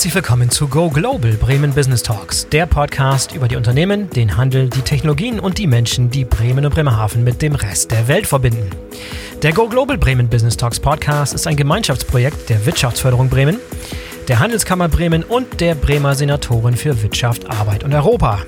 Herzlich willkommen zu Go Global Bremen Business Talks, der Podcast über die Unternehmen, den Handel, die Technologien und die Menschen, die Bremen und Bremerhaven mit dem Rest der Welt verbinden. Der Go Global Bremen Business Talks Podcast ist ein Gemeinschaftsprojekt der Wirtschaftsförderung Bremen, der Handelskammer Bremen und der Bremer Senatorin für Wirtschaft, Arbeit und Europa.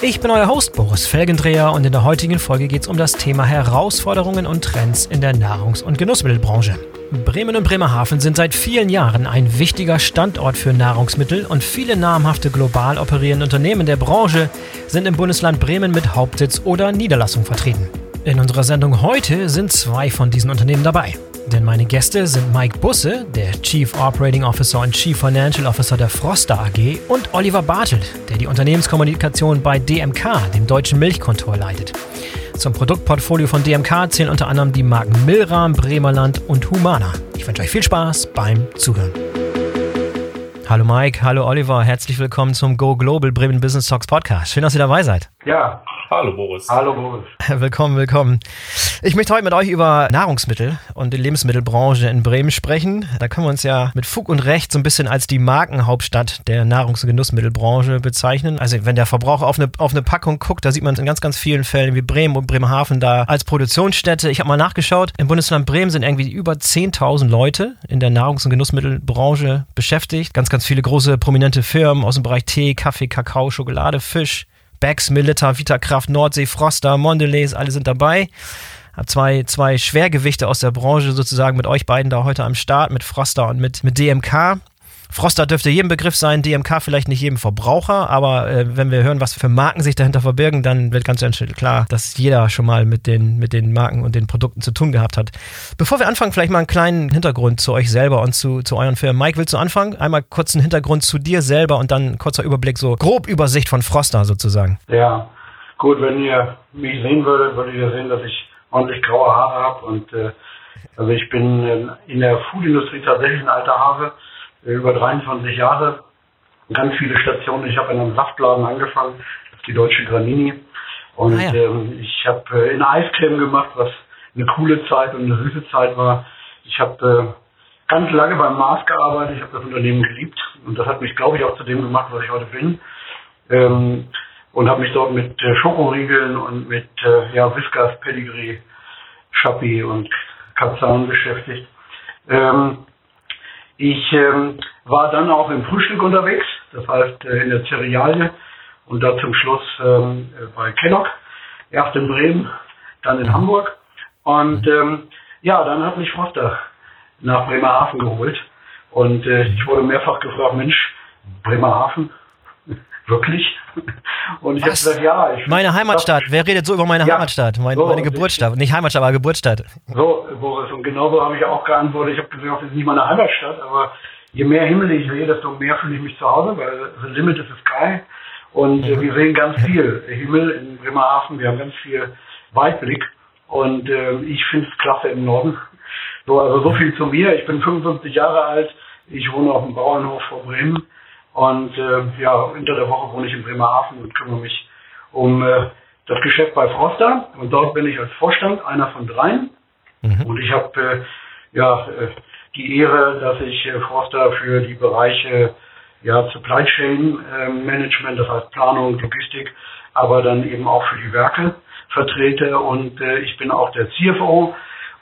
Ich bin euer Host Boris Felgendreher und in der heutigen Folge geht es um das Thema Herausforderungen und Trends in der Nahrungs- und Genussmittelbranche. Bremen und Bremerhaven sind seit vielen Jahren ein wichtiger Standort für Nahrungsmittel und viele namhafte global operierende Unternehmen der Branche sind im Bundesland Bremen mit Hauptsitz oder Niederlassung vertreten. In unserer Sendung heute sind zwei von diesen Unternehmen dabei. Denn meine Gäste sind Mike Busse, der Chief Operating Officer und Chief Financial Officer der Froster AG, und Oliver Bartelt, der die Unternehmenskommunikation bei DMK, dem deutschen Milchkontor, leitet. Zum Produktportfolio von DMK zählen unter anderem die Marken Milram, Bremerland und Humana. Ich wünsche euch viel Spaß beim Zuhören. Hallo Mike, hallo Oliver, herzlich willkommen zum Go Global Bremen Business Talks Podcast. Schön, dass ihr dabei seid. Ja, Hallo Boris. Hallo Boris. Willkommen, willkommen. Ich möchte heute mit euch über Nahrungsmittel und die Lebensmittelbranche in Bremen sprechen. Da können wir uns ja mit Fug und Recht so ein bisschen als die Markenhauptstadt der Nahrungs- und Genussmittelbranche bezeichnen. Also wenn der Verbraucher auf eine, auf eine Packung guckt, da sieht man in ganz, ganz vielen Fällen wie Bremen und Bremerhaven da als Produktionsstätte. Ich habe mal nachgeschaut, im Bundesland Bremen sind irgendwie über 10.000 Leute in der Nahrungs- und Genussmittelbranche beschäftigt. Ganz, ganz viele große prominente Firmen aus dem Bereich Tee, Kaffee, Kakao, Schokolade, Fisch. Becks, Milita, Vitakraft, Nordsee, Froster, Mondelez, alle sind dabei. Hab zwei, zwei Schwergewichte aus der Branche sozusagen mit euch beiden da heute am Start, mit Froster und mit, mit DMK. Froster dürfte jedem Begriff sein, DMK vielleicht nicht jedem Verbraucher, aber äh, wenn wir hören, was für Marken sich dahinter verbirgen, dann wird ganz schnell klar, dass jeder schon mal mit den, mit den Marken und den Produkten zu tun gehabt hat. Bevor wir anfangen, vielleicht mal einen kleinen Hintergrund zu euch selber und zu, zu euren Firmen. Mike, willst du anfangen? Einmal kurz einen Hintergrund zu dir selber und dann ein kurzer Überblick, so grob Übersicht von Froster sozusagen. Ja, gut, wenn ihr mich sehen würdet, würdet ihr sehen, dass ich ordentlich graue Haare habe und äh, also ich bin in der Foodindustrie tatsächlich ein alter Hase über 23 Jahre, ganz viele Stationen. Ich habe in einem Saftladen angefangen, das ist die Deutsche Granini. Und ah, ja. ähm, ich habe äh, in Eiscreme gemacht, was eine coole Zeit und eine süße Zeit war. Ich habe äh, ganz lange beim Mars gearbeitet, ich habe das Unternehmen geliebt und das hat mich, glaube ich, auch zu dem gemacht, was ich heute bin. Ähm, und habe mich dort mit äh, Schokoriegeln und mit äh, ja, Whiskas, Pedigree, Schappi und Kazan beschäftigt. Ähm, ich ähm, war dann auch im Frühstück unterwegs, das heißt äh, in der Cerealie und dann zum Schluss ähm, bei Kellogg, erst in Bremen, dann in Hamburg. Und ähm, ja, dann hat mich Foster nach Bremerhaven geholt. Und äh, ich wurde mehrfach gefragt, Mensch, Bremerhaven, wirklich? Und ich habe gesagt, ja. Ich meine Heimatstadt. Wer redet so über meine ja, Heimatstadt? Meine, so, meine Geburtsstadt. Nicht Heimatstadt, aber Geburtsstadt. So, Boris. Und genauso habe ich auch geantwortet. Ich habe gesagt, das ist nicht meine Heimatstadt, aber je mehr Himmel ich sehe, desto mehr fühle ich mich zu Hause, weil the limit is the sky. Und äh, wir sehen ganz viel Himmel in Bremerhaven. Wir haben ganz viel Weitblick. Und äh, ich finde es klasse im Norden. So, also so viel zu mir. Ich bin 55 Jahre alt. Ich wohne auf dem Bauernhof vor Bremen. Und äh, ja, unter der Woche wohne ich in Bremerhaven und kümmere mich um äh, das Geschäft bei Froster. Und dort bin ich als Vorstand einer von dreien. Mhm. Und ich habe äh, ja äh, die Ehre, dass ich äh, Froster für die Bereiche ja, Supply Chain äh, Management, das heißt Planung, Logistik, aber dann eben auch für die Werke vertrete. Und äh, ich bin auch der CFO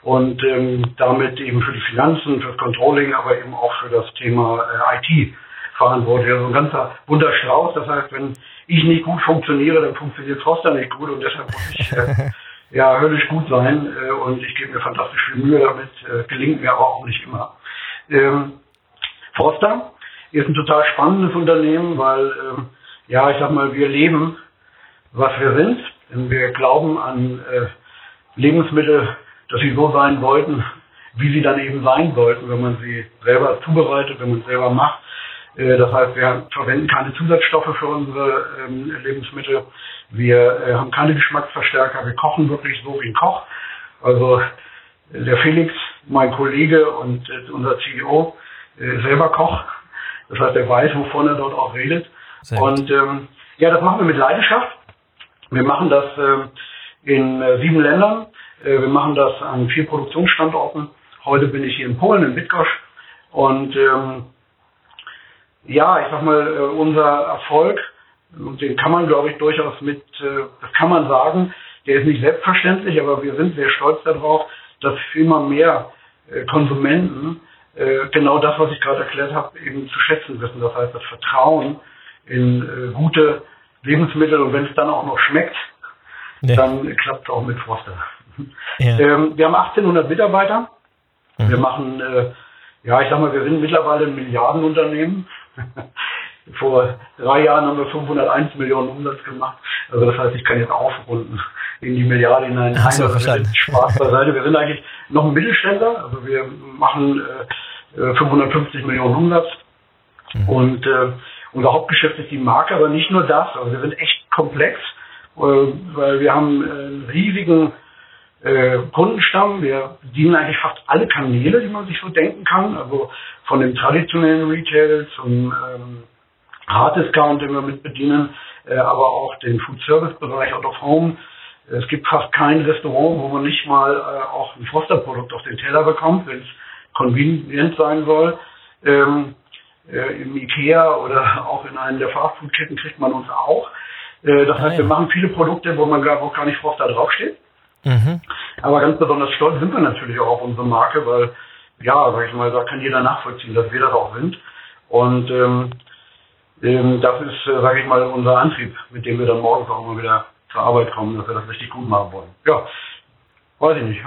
und ähm, damit eben für die Finanzen, für das Controlling, aber eben auch für das Thema IT verantwortlich. Also ein ganzer bunter Strauß. Das heißt, wenn ich nicht gut funktioniere, dann funktioniert Froster nicht gut und deshalb muss ich äh, ja höllisch gut sein äh, und ich gebe mir fantastisch viel Mühe damit. Äh, gelingt mir aber auch nicht immer. Ähm, Froster ist ein total spannendes Unternehmen, weil ähm, ja, ich sag mal, wir leben, was wir sind. Denn wir glauben an äh, Lebensmittel, dass sie so sein wollten, wie sie dann eben sein sollten, wenn man sie selber zubereitet, wenn man es selber macht. Äh, das heißt, wir verwenden keine Zusatzstoffe für unsere ähm, Lebensmittel. Wir äh, haben keine Geschmacksverstärker. Wir kochen wirklich so wie ein Koch. Also der Felix, mein Kollege und äh, unser CEO, selber Koch. Das heißt, er weiß, wovon er dort auch redet. und ähm, ja, das machen wir mit Leidenschaft. Wir machen das äh, in äh, sieben Ländern. Äh, wir machen das an vier Produktionsstandorten. Heute bin ich hier in Polen, in Bydgoszcz. Und ähm, ja, ich sag mal, äh, unser Erfolg, und den kann man, glaube ich, durchaus mit, äh, das kann man sagen, der ist nicht selbstverständlich, aber wir sind sehr stolz darauf, dass immer mehr äh, Konsumenten genau das, was ich gerade erklärt habe, eben zu schätzen wissen. Das heißt, das Vertrauen in gute Lebensmittel und wenn es dann auch noch schmeckt, ja. dann klappt es auch mit Froster. Ja. Ähm, wir haben 1800 Mitarbeiter. Mhm. Wir machen, ja, ich sag mal, wir sind mittlerweile ein Milliardenunternehmen. Vor drei Jahren haben wir 501 Millionen Umsatz gemacht. Also das heißt, ich kann jetzt aufrunden in die Milliarde hinein. Hast du verstanden. Spaß beiseite. Wir sind eigentlich noch ein Mittelständler. Also wir machen äh, 550 Millionen Umsatz. Mhm. Und äh, unser Hauptgeschäft ist die Marke, aber nicht nur das. Also wir sind echt komplex, äh, weil wir haben einen riesigen äh, Kundenstamm. Wir bedienen eigentlich fast alle Kanäle, die man sich so denken kann. Also von dem traditionellen Retail zum ähm, Hard Discount, den wir mit bedienen, äh, aber auch den Food Service Bereich Out of Home. Es gibt fast kein Restaurant, wo man nicht mal äh, auch ein Foster-Produkt auf den Teller bekommt, wenn es convenient sein soll. Ähm, äh, Im Ikea oder auch in einem der Fastfood-Ketten kriegt man uns auch. Äh, das ah, heißt, ja. wir machen viele Produkte, wo man gar, wo gar nicht Froster draufsteht. Mhm. Aber ganz besonders stolz sind wir natürlich auch auf unsere Marke, weil, ja, sag ich mal, da kann jeder nachvollziehen, dass wir das auch sind. Und ähm, ähm, das ist, äh, sage ich mal, unser Antrieb, mit dem wir dann morgens auch immer wieder zur Arbeit kommen, dass wir das richtig gut machen wollen. Ja, weiß ich nicht.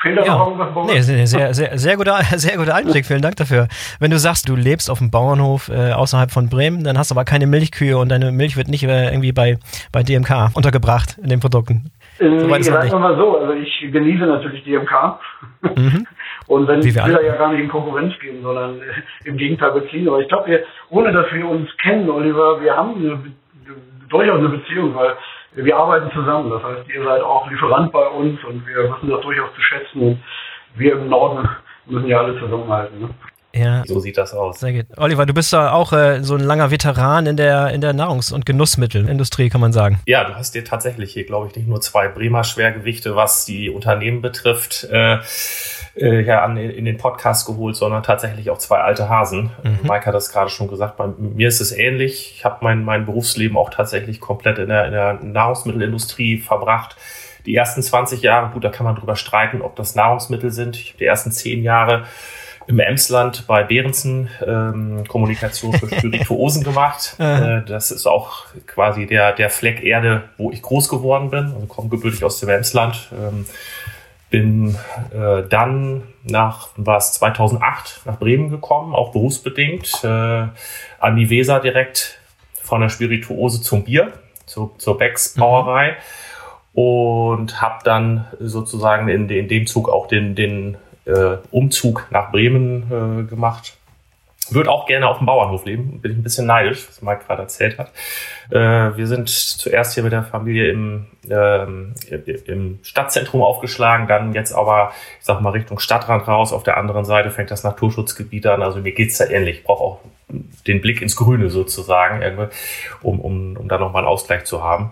Fehlt da ja. noch irgendwas Nee, sehr, sehr, sehr, guter, sehr guter Einblick, vielen Dank dafür. Wenn du sagst, du lebst auf dem Bauernhof äh, außerhalb von Bremen, dann hast du aber keine Milchkühe und deine Milch wird nicht äh, irgendwie bei, bei DMK untergebracht in den Produkten. Äh, so sagen wir mal so, also ich genieße natürlich DMK. Mhm. Und wenn wir will ja gar nicht in Konkurrenz gehen, sondern äh, im Gegenteil beziehen. Aber ich glaube, ohne dass wir uns kennen, Oliver, wir haben eine, durchaus eine Beziehung, weil wir arbeiten zusammen. Das heißt, ihr seid auch Lieferant bei uns und wir wissen das durchaus zu schätzen. Und wir im Norden müssen ja alle zusammenhalten. Ne? Ja. So sieht das aus. Sehr gut. Oliver, du bist da auch äh, so ein langer Veteran in der, in der Nahrungs- und Genussmittelindustrie, kann man sagen. Ja, du hast dir tatsächlich hier, glaube ich, nicht nur zwei Bremer Schwergewichte, was die Unternehmen betrifft, äh, äh, ja, an, in den Podcast geholt, sondern tatsächlich auch zwei alte Hasen. Mhm. Mike hat das gerade schon gesagt. Bei mir ist es ähnlich. Ich habe mein, mein Berufsleben auch tatsächlich komplett in der, in der Nahrungsmittelindustrie verbracht. Die ersten 20 Jahre, gut, da kann man drüber streiten, ob das Nahrungsmittel sind. Ich habe die ersten 10 Jahre im Emsland bei Behrensen ähm, Kommunikation für Spirituosen gemacht. äh, das ist auch quasi der, der Fleck Erde, wo ich groß geworden bin. Also komme gebürtig aus dem Emsland. Ähm, bin äh, dann nach, war es 2008, nach Bremen gekommen, auch berufsbedingt, äh, an die Weser direkt von der Spirituose zum Bier, zu, zur Becks Brauerei. Mhm. Und habe dann sozusagen in, in dem Zug auch den, den äh, Umzug nach Bremen äh, gemacht. Würde auch gerne auf dem Bauernhof leben. Bin ich ein bisschen neidisch, was Mike gerade erzählt hat. Äh, wir sind zuerst hier mit der Familie im, ähm, im Stadtzentrum aufgeschlagen, dann jetzt aber, ich sag mal, Richtung Stadtrand raus. Auf der anderen Seite fängt das Naturschutzgebiet an. Also mir geht's da ähnlich. Ich brauche auch den Blick ins Grüne sozusagen, um, um, um da nochmal einen Ausgleich zu haben.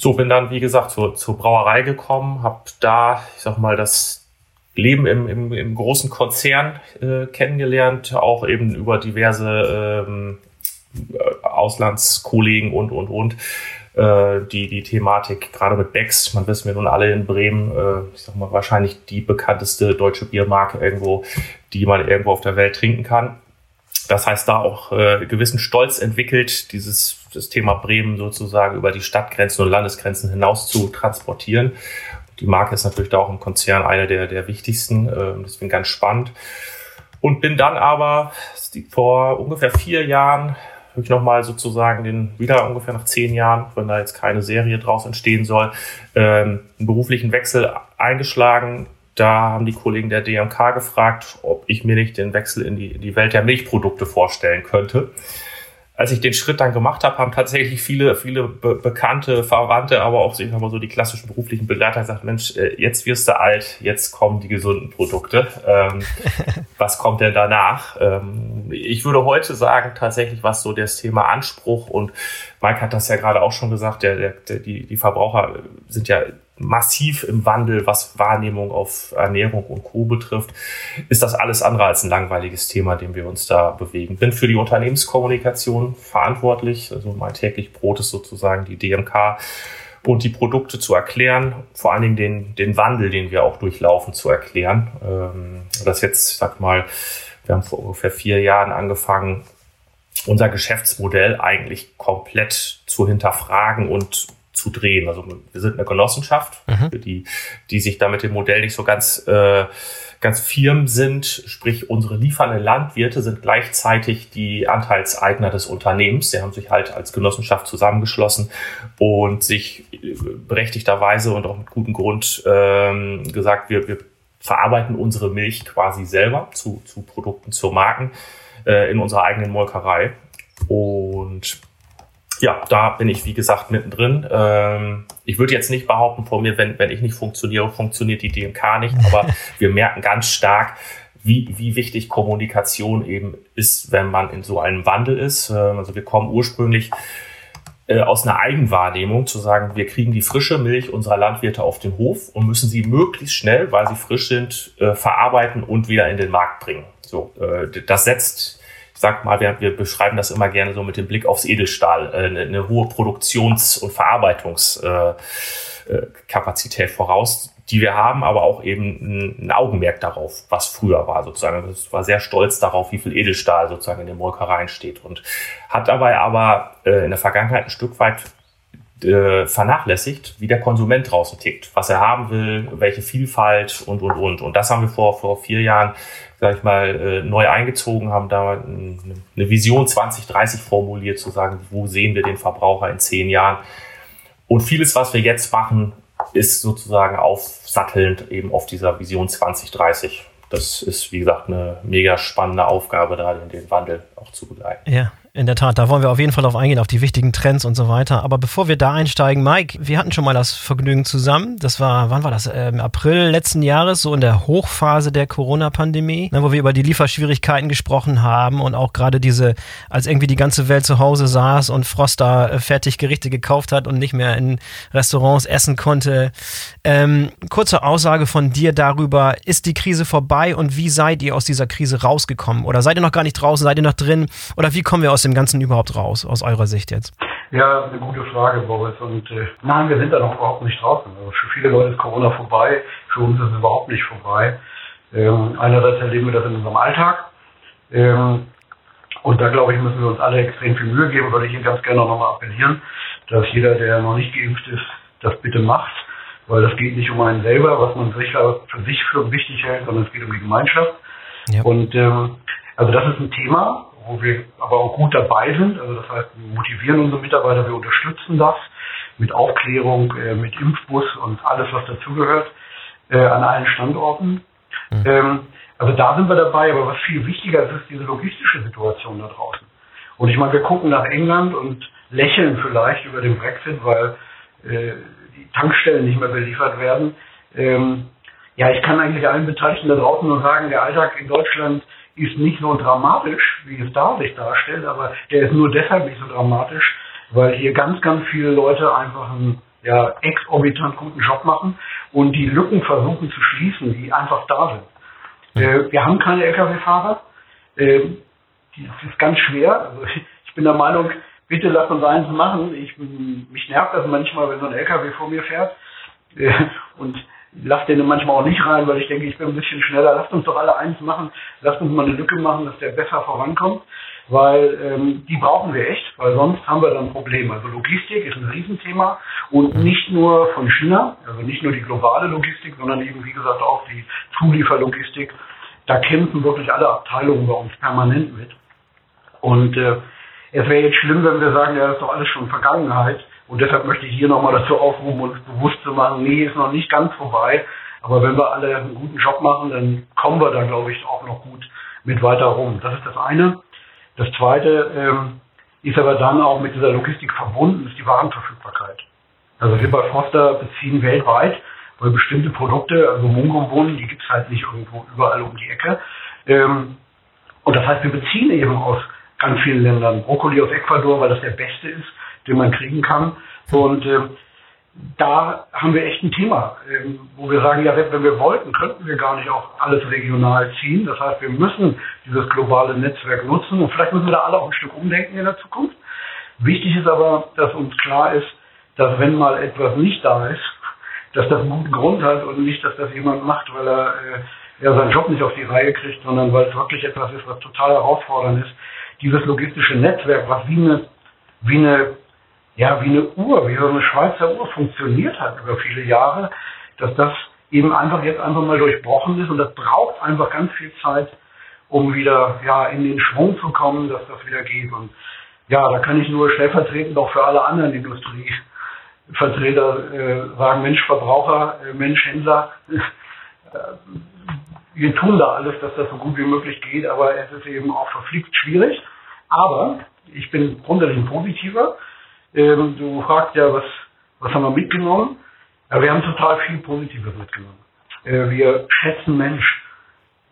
So, bin dann, wie gesagt, zur, zur Brauerei gekommen, habe da, ich sag mal, das, Leben im, im, im großen Konzern äh, kennengelernt, auch eben über diverse ähm, Auslandskollegen und, und, und. Äh, die, die Thematik, gerade mit Becks, man wissen wir nun alle in Bremen, äh, ich sag mal, wahrscheinlich die bekannteste deutsche Biermarke irgendwo, die man irgendwo auf der Welt trinken kann. Das heißt, da auch äh, gewissen Stolz entwickelt, dieses das Thema Bremen sozusagen über die Stadtgrenzen und Landesgrenzen hinaus zu transportieren die Marke ist natürlich da auch im Konzern eine der, der wichtigsten, äh, deswegen ganz spannend. Und bin dann aber vor ungefähr vier Jahren habe ich nochmal sozusagen den, wieder ungefähr nach zehn Jahren, wenn da jetzt keine Serie draus entstehen soll, ähm, einen beruflichen Wechsel eingeschlagen. Da haben die Kollegen der DMK gefragt, ob ich mir nicht den Wechsel in die, in die Welt der Milchprodukte vorstellen könnte als ich den Schritt dann gemacht habe, haben tatsächlich viele, viele be bekannte Verwandte, aber auch ich sag mal so die klassischen beruflichen Begleiter gesagt, Mensch, äh, jetzt wirst du alt, jetzt kommen die gesunden Produkte. Ähm, was kommt denn danach? Ähm, ich würde heute sagen, tatsächlich, was so das Thema Anspruch und Mike hat das ja gerade auch schon gesagt, der, der, die, die Verbraucher sind ja massiv im Wandel, was Wahrnehmung auf Ernährung und Co. betrifft, ist das alles andere als ein langweiliges Thema, dem wir uns da bewegen. Bin für die Unternehmenskommunikation verantwortlich. Also mein täglich Brot ist sozusagen die DMK und die Produkte zu erklären, vor allen Dingen den, den Wandel, den wir auch durchlaufen, zu erklären. Ähm, das jetzt, sag mal, wir haben vor ungefähr vier Jahren angefangen, unser Geschäftsmodell eigentlich komplett zu hinterfragen und zu drehen. Also wir sind eine Genossenschaft, mhm. die, die sich da mit dem Modell nicht so ganz, äh, ganz firm sind. Sprich, unsere liefernden Landwirte sind gleichzeitig die Anteilseigner des Unternehmens. Sie haben sich halt als Genossenschaft zusammengeschlossen und sich äh, berechtigterweise und auch mit gutem Grund ähm, gesagt, wir, wir verarbeiten unsere Milch quasi selber zu, zu Produkten, zu Marken äh, in unserer eigenen Molkerei. Und ja, da bin ich, wie gesagt, mittendrin. Ähm, ich würde jetzt nicht behaupten vor mir, wenn, wenn ich nicht funktioniere, funktioniert die DMK nicht, aber wir merken ganz stark, wie, wie wichtig Kommunikation eben ist, wenn man in so einem Wandel ist. Ähm, also wir kommen ursprünglich äh, aus einer Eigenwahrnehmung zu sagen, wir kriegen die frische Milch unserer Landwirte auf den Hof und müssen sie möglichst schnell, weil sie frisch sind, äh, verarbeiten und wieder in den Markt bringen. So, äh, das setzt sag mal, wir, wir beschreiben das immer gerne so mit dem Blick aufs Edelstahl, äh, eine, eine hohe Produktions- und Verarbeitungskapazität äh, äh voraus, die wir haben, aber auch eben ein, Augenmerk darauf, was früher war sozusagen. Es war sehr stolz darauf, wie viel Edelstahl sozusagen in den Molkereien steht und hat dabei aber äh, in der Vergangenheit ein Stück weit äh, vernachlässigt, wie der Konsument draußen tickt, was er haben will, welche Vielfalt und, und, und. Und das haben wir vor, vor vier Jahren sag ich mal, äh, neu eingezogen, haben da eine Vision 2030 formuliert, zu sagen, wo sehen wir den Verbraucher in zehn Jahren. Und vieles, was wir jetzt machen, ist sozusagen aufsattelnd eben auf dieser Vision 2030. Das ist, wie gesagt, eine mega spannende Aufgabe, da den Wandel auch zu begleiten. Ja, in der Tat, da wollen wir auf jeden Fall auf eingehen, auf die wichtigen Trends und so weiter. Aber bevor wir da einsteigen, Mike, wir hatten schon mal das Vergnügen zusammen. Das war, wann war das? Im ähm, April letzten Jahres, so in der Hochphase der Corona-Pandemie, ne, wo wir über die Lieferschwierigkeiten gesprochen haben und auch gerade diese, als irgendwie die ganze Welt zu Hause saß und Frost da äh, fertig Gerichte gekauft hat und nicht mehr in Restaurants essen konnte. Ähm, kurze Aussage von dir darüber, ist die Krise vorbei und wie seid ihr aus dieser Krise rausgekommen? Oder seid ihr noch gar nicht draußen, seid ihr noch drin? Oder wie kommen wir aus aus dem Ganzen überhaupt raus, aus eurer Sicht jetzt? Ja, eine gute Frage, Boris. Und äh, nein, wir sind da noch überhaupt nicht draußen. Also für viele Leute ist Corona vorbei, für uns ist es überhaupt nicht vorbei. Ähm, einerseits erleben wir das in unserem Alltag. Ähm, und da, glaube ich, müssen wir uns alle extrem viel Mühe geben, würde ich hier ganz gerne nochmal appellieren, dass jeder, der noch nicht geimpft ist, das bitte macht. Weil das geht nicht um einen selber, was man sicher für sich für wichtig hält, sondern es geht um die Gemeinschaft. Ja. Und ähm, also das ist ein Thema, wo wir aber auch gut dabei sind. Also das heißt, wir motivieren unsere Mitarbeiter, wir unterstützen das mit Aufklärung, äh, mit Impfbus und alles, was dazugehört, äh, an allen Standorten. Mhm. Ähm, also da sind wir dabei, aber was viel wichtiger ist, ist diese logistische Situation da draußen. Und ich meine, wir gucken nach England und lächeln vielleicht über den Brexit, weil äh, die Tankstellen nicht mehr beliefert werden. Ähm, ja, ich kann eigentlich allen Beteiligten da draußen nur sagen, der Alltag in Deutschland ist nicht so dramatisch, wie es da sich darstellt, aber der ist nur deshalb nicht so dramatisch, weil hier ganz, ganz viele Leute einfach einen ja, exorbitant guten Job machen und die Lücken versuchen zu schließen, die einfach da sind. Äh, wir haben keine Lkw-Fahrer. Äh, das ist ganz schwer. Also ich bin der Meinung, bitte lass uns eins machen. Ich, mich nervt das manchmal, wenn so ein LKW vor mir fährt. Äh, und lass den manchmal auch nicht rein, weil ich denke, ich bin ein bisschen schneller. Lasst uns doch alle eins machen. Lasst uns mal eine Lücke machen, dass der besser vorankommt, weil ähm, die brauchen wir echt, weil sonst haben wir dann Probleme. Also Logistik ist ein Riesenthema und nicht nur von China, also nicht nur die globale Logistik, sondern eben, wie gesagt, auch die Zulieferlogistik. Da kämpfen wirklich alle Abteilungen bei uns permanent mit. Und äh, es wäre jetzt schlimm, wenn wir sagen, ja, das ist doch alles schon Vergangenheit. Und deshalb möchte ich hier nochmal dazu aufrufen, uns bewusst zu machen, nee, ist noch nicht ganz vorbei. Aber wenn wir alle einen guten Job machen, dann kommen wir da, glaube ich, auch noch gut mit weiter rum. Das ist das eine. Das zweite ähm, ist aber dann auch mit dieser Logistik verbunden, ist die Warenverfügbarkeit. Also wir bei Foster beziehen weltweit, weil bestimmte Produkte, also Mungobohnen, die gibt es halt nicht irgendwo überall um die Ecke. Ähm, und das heißt, wir beziehen eben aus ganz vielen Ländern Brokkoli aus Ecuador, weil das der beste ist den man kriegen kann. Und äh, da haben wir echt ein Thema, ähm, wo wir sagen, ja, wenn wir wollten, könnten wir gar nicht auch alles regional ziehen. Das heißt, wir müssen dieses globale Netzwerk nutzen und vielleicht müssen wir da alle auch ein Stück umdenken in der Zukunft. Wichtig ist aber, dass uns klar ist, dass wenn mal etwas nicht da ist, dass das einen guten Grund hat und nicht, dass das jemand macht, weil er, äh, er seinen Job nicht auf die Reihe kriegt, sondern weil es wirklich etwas ist, was total herausfordernd ist. Dieses logistische Netzwerk, was wie eine, wie eine ja, wie eine Uhr, wie so eine Schweizer Uhr funktioniert hat über viele Jahre, dass das eben einfach jetzt einfach mal durchbrochen ist und das braucht einfach ganz viel Zeit, um wieder ja in den Schwung zu kommen, dass das wieder geht. Und ja, da kann ich nur stellvertretend auch für alle anderen Industrievertreter äh, sagen, Mensch, Verbraucher, äh, Mensch, Händler, äh, wir tun da alles, dass das so gut wie möglich geht, aber es ist eben auch verfliegt schwierig. Aber ich bin grundsätzlich ein positiver. Ähm, du fragst ja, was, was haben wir mitgenommen? Ja, wir haben total viel Positives mitgenommen. Äh, wir schätzen Mensch.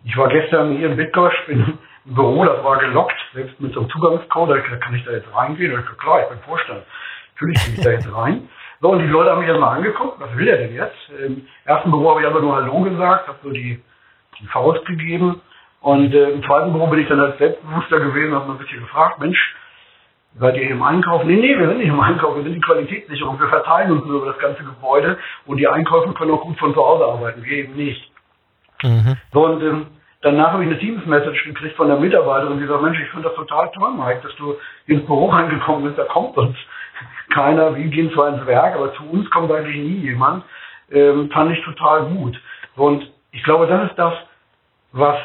Ich war gestern hier in Bitgosch, bin im Büro, das war gelockt, selbst mit so einem Zugangscode, da kann ich da jetzt reingehen? Und ich gesagt, klar, ich bin Vorstand. Natürlich gehe ich da jetzt rein. So, und die Leute haben mich erstmal angeguckt, was will er denn jetzt? Im ersten Büro habe ich einfach nur Hallo gesagt, habe so die, die Faust gegeben. Und äh, im zweiten Büro bin ich dann als selbstbewusster gewesen, habe ein bisschen gefragt, Mensch, Seid ihr im Einkauf? Nee, nee, wir sind nicht im Einkauf, wir sind die Qualitätssicherung. Wir verteilen uns nur über das ganze Gebäude und die Einkäufer können auch gut von zu Hause arbeiten, wir eben nicht. Mhm. So, und ähm, danach habe ich eine Teams-Message gekriegt von der Mitarbeiterin, die sagt, Mensch, ich finde das total toll, Mike, dass du ins Büro reingekommen bist, da kommt uns keiner, wir gehen zwar ins Werk, aber zu uns kommt eigentlich nie jemand. Ähm, fand ich total gut. Und ich glaube, das ist das, was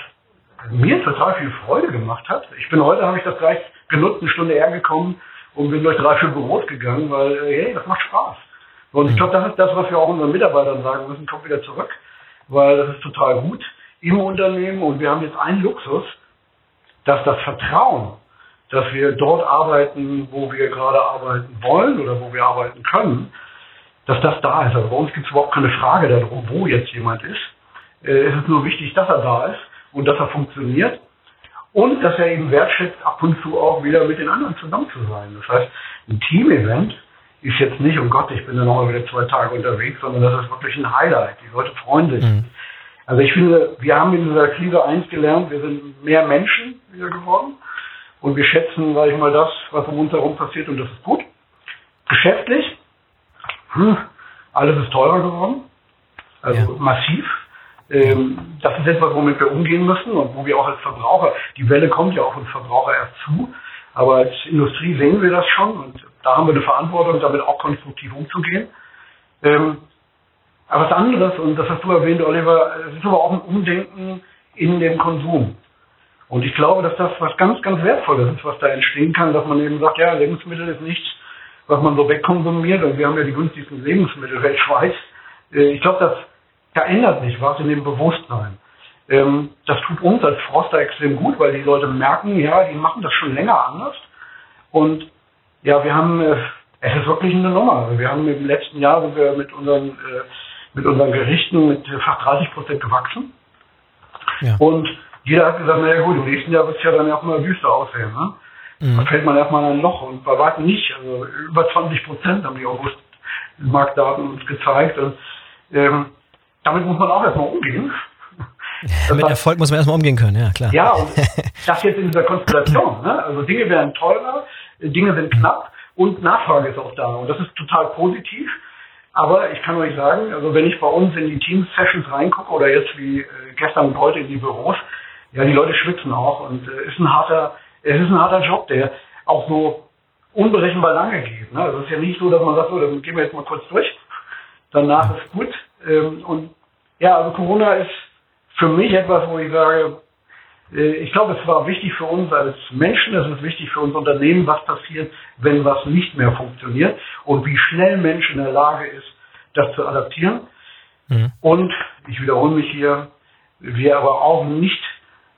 mir total viel Freude gemacht hat. Ich bin heute, habe ich das gleich genutzt, eine Stunde eher gekommen und bin durch drei, vier Büros gegangen, weil, äh, hey, das macht Spaß. Und ich glaube, das ist das, was wir auch unseren Mitarbeitern sagen müssen, kommt wieder zurück, weil das ist total gut im Unternehmen und wir haben jetzt einen Luxus, dass das Vertrauen, dass wir dort arbeiten, wo wir gerade arbeiten wollen oder wo wir arbeiten können, dass das da ist. Also bei uns gibt es überhaupt keine Frage darum, wo jetzt jemand ist. Äh, es ist nur wichtig, dass er da ist und dass er funktioniert und dass er eben wertschätzt, ab und zu auch wieder mit den anderen zusammen zu sein. Das heißt, ein Team-Event ist jetzt nicht, um Gott, ich bin dann nochmal wieder zwei Tage unterwegs, sondern das ist wirklich ein Highlight. Die Leute freuen sich. Mhm. Also ich finde, wir haben in dieser Krise eins gelernt, wir sind mehr Menschen wieder geworden und wir schätzen, sage ich mal, das, was um uns herum passiert und das ist gut. Geschäftlich, hm, alles ist teurer geworden, also ja. massiv. Ähm, das ist etwas, womit wir umgehen müssen und wo wir auch als Verbraucher, die Welle kommt ja auch uns Verbraucher erst zu, aber als Industrie sehen wir das schon und da haben wir eine Verantwortung, damit auch konstruktiv umzugehen. Ähm, aber was anderes, und das hast du erwähnt, Oliver, es ist aber auch ein Umdenken in den Konsum. Und ich glaube, dass das was ganz, ganz Wertvolles ist, was da entstehen kann, dass man eben sagt, ja, Lebensmittel ist nichts, was man so wegkonsumiert und wir haben ja die günstigsten Lebensmittel weltweit. Äh, ich glaube, dass verändert sich was in dem Bewusstsein. Ähm, das tut uns als Froster extrem gut, weil die Leute merken, ja, die machen das schon länger anders. Und ja, wir haben, äh, es ist wirklich eine Nummer. Wir haben im letzten Jahr sind wir mit unseren, äh, mit unseren Gerichten mit fast 30 Prozent gewachsen. Ja. Und jeder hat gesagt, naja gut, im nächsten Jahr wird es ja dann auch mal düster aussehen. Ne? Mhm. Da fällt man erstmal in ein Loch und bei weitem nicht. Also über 20 Prozent haben die August-Marktdaten uns gezeigt. Und, ähm, damit muss man auch erstmal umgehen. Das Mit Erfolg muss man erstmal umgehen können, ja klar. Ja, und das jetzt in dieser Konstellation. Ne? Also Dinge werden teurer, Dinge sind knapp und Nachfrage ist auch da. Und das ist total positiv. Aber ich kann euch sagen, also wenn ich bei uns in die Teams-Sessions reingucke oder jetzt wie äh, gestern und heute in die Büros, ja, die Leute schwitzen auch und äh, ist ein harter, es ist ein harter Job, der auch so unberechenbar lange geht. Ne? Also es ist ja nicht so, dass man sagt, so, dann gehen wir jetzt mal kurz durch, danach ist gut, ähm, und ja, also Corona ist für mich etwas, wo ich sage, äh, ich glaube, es war wichtig für uns als Menschen, es ist wichtig für uns Unternehmen, was passiert, wenn was nicht mehr funktioniert und wie schnell Mensch in der Lage ist, das zu adaptieren. Mhm. Und ich wiederhole mich hier, wir aber auch nicht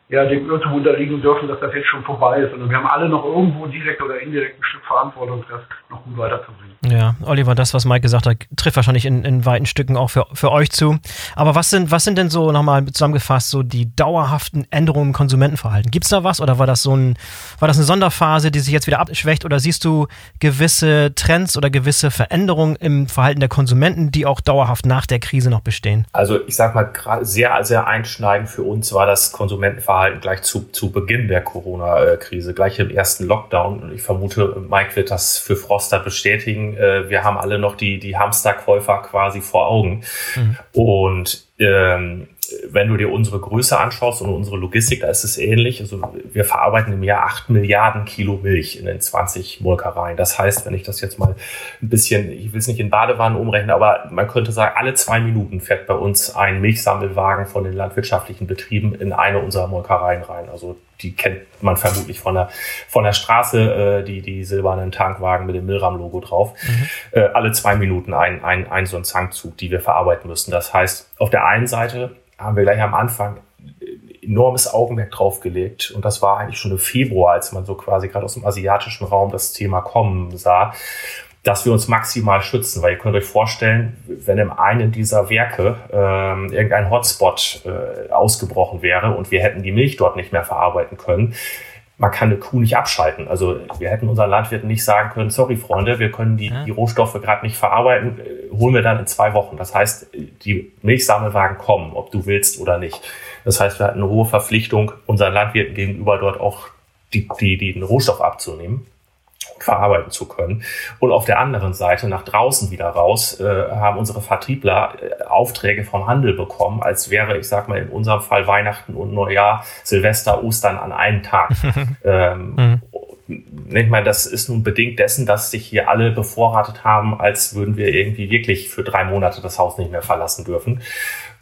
ja, dem Irrtum unterliegen dürfen, dass das jetzt schon vorbei ist. Und wir haben alle noch irgendwo direkt oder indirekt ein Stück Verantwortung, das noch gut weiterzubringen. Ja, Oliver, das, was Mike gesagt hat, trifft wahrscheinlich in, in weiten Stücken auch für, für euch zu. Aber was sind, was sind denn so nochmal zusammengefasst so die dauerhaften Änderungen im Konsumentenverhalten? Gibt es da was oder war das so ein, war das eine Sonderphase, die sich jetzt wieder abschwächt oder siehst du gewisse Trends oder gewisse Veränderungen im Verhalten der Konsumenten, die auch dauerhaft nach der Krise noch bestehen? Also ich sag mal, sehr, sehr einschneidend für uns war das Konsumentenverhalten Verhalten gleich zu, zu Beginn der Corona-Krise, gleich im ersten Lockdown. Und ich vermute, Mike wird das für Froster bestätigen. Äh, wir haben alle noch die, die Hamsterkäufer quasi vor Augen. Mhm. Und ähm, wenn du dir unsere Größe anschaust und unsere Logistik, da ist es ähnlich. Also wir verarbeiten im Jahr 8 Milliarden Kilo Milch in den 20 Molkereien. Das heißt, wenn ich das jetzt mal ein bisschen, ich will es nicht in Badewannen umrechnen, aber man könnte sagen, alle zwei Minuten fährt bei uns ein Milchsammelwagen von den landwirtschaftlichen Betrieben in eine unserer Molkereien rein. Also die kennt man vermutlich von der, von der Straße, äh, die, die silbernen Tankwagen mit dem Milram-Logo drauf. Mhm. Äh, alle zwei Minuten ein, ein, ein so ein Zankzug, die wir verarbeiten müssen. Das heißt, auf der einen Seite haben wir gleich am Anfang enormes Augenmerk drauf gelegt. Und das war eigentlich schon im Februar, als man so quasi gerade aus dem asiatischen Raum das Thema kommen sah, dass wir uns maximal schützen. Weil ihr könnt euch vorstellen, wenn im einen dieser Werke ähm, irgendein Hotspot äh, ausgebrochen wäre und wir hätten die Milch dort nicht mehr verarbeiten können, man kann eine Kuh nicht abschalten. Also wir hätten unseren Landwirten nicht sagen können, sorry Freunde, wir können die, die Rohstoffe gerade nicht verarbeiten, äh, holen wir dann in zwei Wochen. Das heißt, die Milchsammelwagen kommen, ob du willst oder nicht. Das heißt, wir hatten eine hohe Verpflichtung, unseren Landwirten gegenüber dort auch die, die, die den Rohstoff abzunehmen verarbeiten zu können. Und auf der anderen Seite nach draußen wieder raus äh, haben unsere Vertriebler äh, Aufträge vom Handel bekommen, als wäre, ich sag mal, in unserem Fall Weihnachten und Neujahr, Silvester, Ostern an einem Tag. ähm, mhm. Ich meine, das ist nun bedingt dessen, dass sich hier alle bevorratet haben, als würden wir irgendwie wirklich für drei Monate das Haus nicht mehr verlassen dürfen.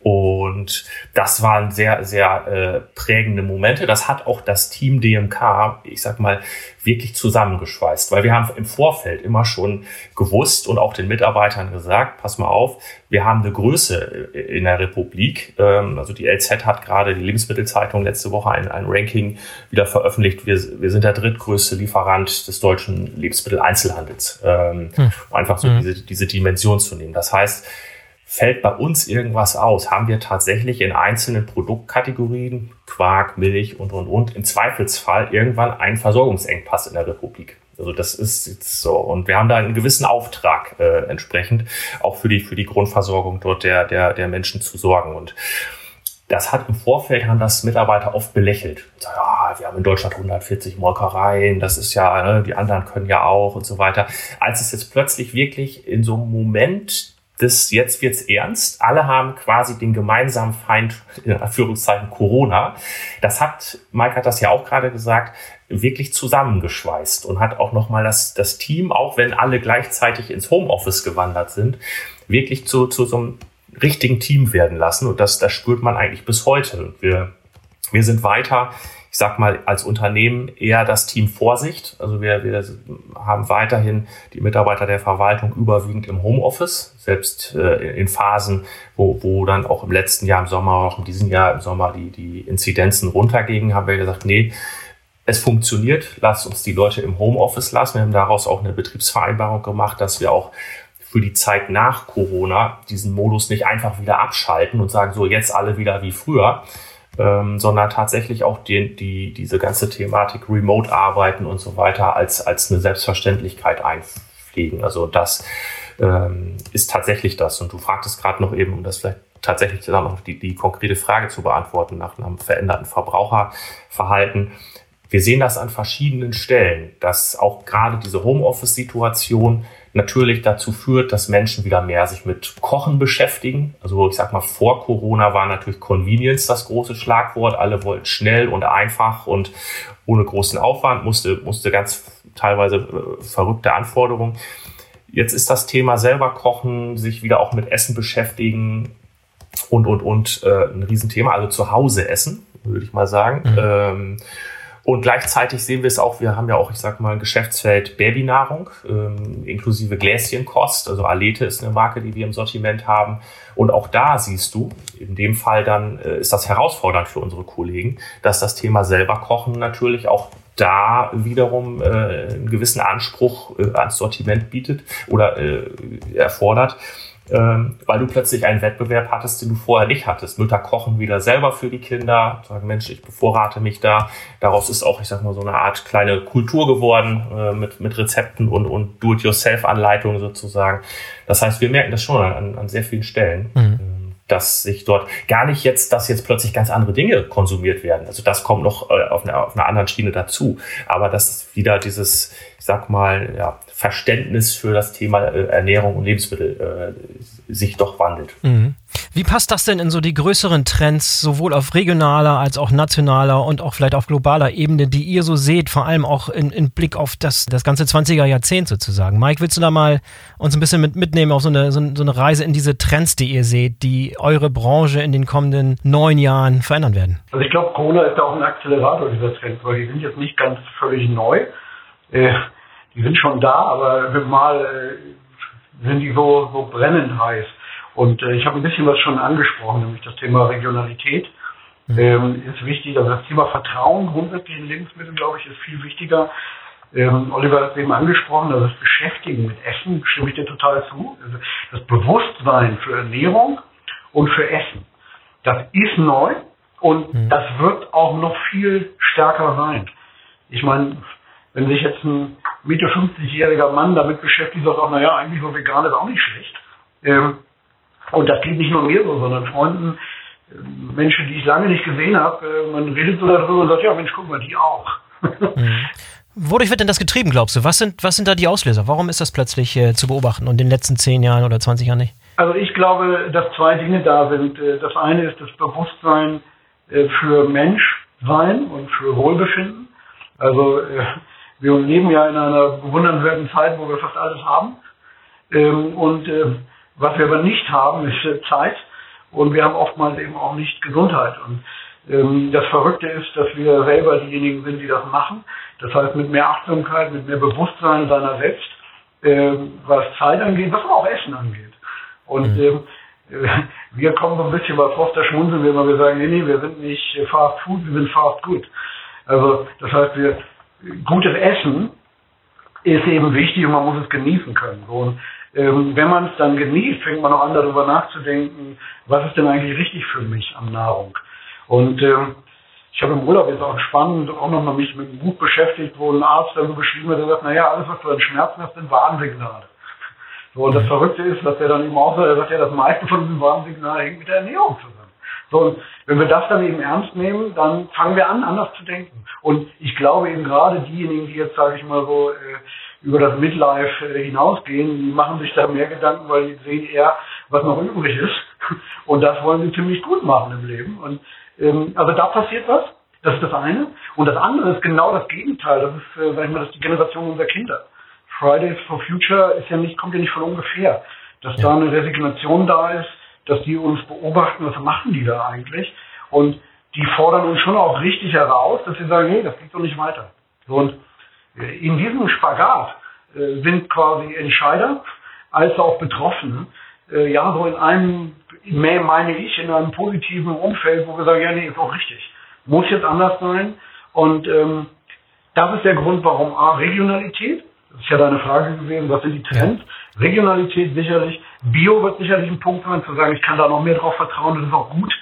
Und das waren sehr, sehr äh, prägende Momente. Das hat auch das Team DMK, ich sag mal, wirklich zusammengeschweißt, weil wir haben im Vorfeld immer schon gewusst und auch den Mitarbeitern gesagt, pass mal auf, wir haben eine Größe in der Republik. Ähm, also die LZ hat gerade die Lebensmittelzeitung letzte Woche ein, ein Ranking wieder veröffentlicht. Wir, wir sind der drittgrößte Lieferant des deutschen Lebensmitteleinzelhandels, ähm, hm. um einfach so hm. diese, diese Dimension zu nehmen. Das heißt, fällt bei uns irgendwas aus, haben wir tatsächlich in einzelnen Produktkategorien, Quark, Milch und, und, und, im Zweifelsfall irgendwann einen Versorgungsengpass in der Republik. Also das ist jetzt so. Und wir haben da einen gewissen Auftrag äh, entsprechend, auch für die, für die Grundversorgung dort der, der, der Menschen zu sorgen. Und das hat im Vorfeld haben das Mitarbeiter oft belächelt. Ja, wir haben in Deutschland 140 Molkereien, das ist ja, ne, die anderen können ja auch und so weiter. Als es jetzt plötzlich wirklich in so einem Moment das jetzt wird's ernst. Alle haben quasi den gemeinsamen Feind, in Anführungszeichen Corona. Das hat, Mike hat das ja auch gerade gesagt, wirklich zusammengeschweißt und hat auch nochmal das, das Team, auch wenn alle gleichzeitig ins Homeoffice gewandert sind, wirklich zu, zu so einem richtigen Team werden lassen. Und das, das spürt man eigentlich bis heute. Wir, wir sind weiter ich sag mal, als Unternehmen eher das Team Vorsicht. Also wir, wir haben weiterhin die Mitarbeiter der Verwaltung überwiegend im Homeoffice, selbst äh, in Phasen, wo, wo dann auch im letzten Jahr im Sommer, auch in diesem Jahr im Sommer die, die Inzidenzen runtergingen, haben wir gesagt, nee, es funktioniert, lasst uns die Leute im Homeoffice lassen. Wir haben daraus auch eine Betriebsvereinbarung gemacht, dass wir auch für die Zeit nach Corona diesen Modus nicht einfach wieder abschalten und sagen, so jetzt alle wieder wie früher, ähm, sondern tatsächlich auch die, die, diese ganze Thematik Remote-Arbeiten und so weiter als, als eine Selbstverständlichkeit einpflegen. Also das ähm, ist tatsächlich das. Und du fragtest gerade noch eben, um das vielleicht tatsächlich dann noch die, die konkrete Frage zu beantworten nach einem veränderten Verbraucherverhalten. Wir sehen das an verschiedenen Stellen, dass auch gerade diese Homeoffice-Situation natürlich dazu führt, dass Menschen wieder mehr sich mit Kochen beschäftigen. Also ich sag mal, vor Corona war natürlich Convenience das große Schlagwort. Alle wollten schnell und einfach und ohne großen Aufwand, musste, musste ganz teilweise äh, verrückte Anforderungen. Jetzt ist das Thema selber kochen, sich wieder auch mit Essen beschäftigen und, und, und äh, ein Riesenthema. Also zu Hause essen, würde ich mal sagen. Mhm. Ähm, Und gleichzeitig sehen wir es auch, wir haben ja auch, ich sag mal, ein Geschäftsfeld Babynahrung, ähm, inklusive Gläschenkost. Also Alete ist eine Marke, die wir im Sortiment haben. Und auch da siehst du, in dem Fall dann äh, ist das herausfordernd für unsere Kollegen, dass das Thema selber kochen natürlich auch da wiederum äh, einen gewissen Anspruch äh, ans Sortiment bietet oder äh, erfordert ähm, weil du plötzlich einen Wettbewerb hattest, den du vorher nicht hattest. Mütter kochen wieder selber für die Kinder, sagen, Mensch, ich bevorrate mich da. Daraus ist auch, ich sag mal, so eine Art kleine Kultur geworden äh, mit, mit Rezepten und, und Do-it-yourself-Anleitungen sozusagen. Das heißt, wir merken das schon an, an sehr vielen Stellen. Mhm ähm, dass sich dort gar nicht jetzt, dass jetzt plötzlich ganz andere Dinge konsumiert werden. Also das kommt noch äh, auf, einer, auf einer anderen Schiene dazu. Aber dass wieder dieses, ich sag mal, ja, Verständnis für das Thema äh, Ernährung und Lebensmittel äh, sich doch wandelt. Mhm. Wie passt das denn in so die größeren Trends, sowohl auf regionaler als auch nationaler und auch vielleicht auf globaler Ebene, die ihr so seht, vor allem auch in, in Blick auf das, das ganze 20er Jahrzehnt sozusagen? Mike, willst du da mal uns ein bisschen mit, mitnehmen auf so eine, so, so eine Reise in diese Trends, die ihr seht, die eure Branche in den kommenden neun Jahren verändern werden? Also ich glaube, Corona ist da auch ein Akzelerator dieser Trends, weil die sind jetzt nicht ganz völlig neu. Äh, die sind schon da, aber mal äh, sind die so, so brennend heiß. Und äh, ich habe ein bisschen was schon angesprochen, nämlich das Thema Regionalität. Mhm. Ähm, ist wichtig, also das Thema Vertrauen grundsätzlich in Lebensmitteln, glaube ich, ist viel wichtiger. Ähm, Oliver hat es eben angesprochen, also das Beschäftigen mit Essen, stimme ich dir total zu. Also das Bewusstsein für Ernährung und für Essen, das ist neu und mhm. das wird auch noch viel stärker sein. Ich meine, wenn sich jetzt ein Mitte 50-jähriger Mann damit beschäftigt, sagt auch, naja, eigentlich so vegan ist auch nicht schlecht. Ähm, und das geht nicht nur mir so, sondern Freunden, äh, Menschen, die ich lange nicht gesehen habe, äh, man redet so darüber und sagt, ja Mensch, guck mal, die auch. Mhm. Wodurch wird denn das getrieben, glaubst du? Was sind, was sind da die Auslöser? Warum ist das plötzlich äh, zu beobachten und in den letzten zehn Jahren oder 20 Jahren nicht? Also ich glaube, dass zwei Dinge da sind. Äh, das eine ist das Bewusstsein äh, für Menschsein und für Wohlbefinden. Also wir leben ja in einer bewundernswerten Zeit, wo wir fast alles haben. Ähm, und was wir aber nicht haben, ist Zeit. Und wir haben oftmals eben auch nicht Gesundheit. Und ähm, das Verrückte ist, dass wir selber diejenigen sind, die das machen. Das heißt, mit mehr Achtsamkeit, mit mehr Bewusstsein seiner selbst, ähm, was Zeit angeht, was aber auch Essen angeht. Und mhm. ähm, wir kommen so ein bisschen bei Frost, da schmunzeln wir immer, wir sagen, nee, nee, wir sind nicht Fast Food, wir sind Fast Good. Also, das heißt, wir, gutes Essen ist eben wichtig und man muss es genießen können. So, und ähm, wenn man es dann genießt, fängt man auch an, darüber nachzudenken, was ist denn eigentlich richtig für mich an Nahrung. Und ähm, ich habe im Urlaub jetzt auch spannend auch nochmal mich mit einem Buch beschäftigt, wo ein Arzt dann so beschrieben hat, der sagt, naja, alles, was du an Schmerzen hast, sind Warnsignale. So, und das Verrückte ist, dass der dann eben auch sagt, er sagt ja, das meiste von diesen Warnsignalen hängt mit der Ernährung zusammen. So, und wenn wir das dann eben ernst nehmen, dann fangen wir an, anders zu denken. Und ich glaube eben gerade diejenigen, die jetzt, sage ich mal so, äh, über das Midlife äh, hinausgehen, die machen sich da mehr Gedanken, weil die sehen eher, was noch übrig ist. Und das wollen sie ziemlich gut machen im Leben. Und ähm, also da passiert was. Das ist das eine. Und das andere ist genau das Gegenteil. Das ist, äh, sag ich mal, das ist die Generation unserer Kinder. Fridays for Future ist ja nicht, kommt ja nicht von ungefähr. Dass ja. da eine Resignation da ist, dass die uns beobachten, was machen die da eigentlich? Und die fordern uns schon auch richtig heraus, dass sie sagen, hey, das geht doch nicht weiter. Und äh, in diesem Spagat äh, sind quasi Entscheider als auch Betroffene, äh, ja, so in einem, meine ich, in einem positiven Umfeld, wo wir sagen, ja, nee, ist auch richtig. Muss jetzt anders sein. Und ähm, das ist der Grund, warum A, Regionalität, ist ja deine Frage gewesen, was sind die Trends? Ja. Regionalität sicherlich, Bio wird sicherlich ein Punkt sein, zu sagen, ich kann da noch mehr drauf vertrauen, das ist auch gut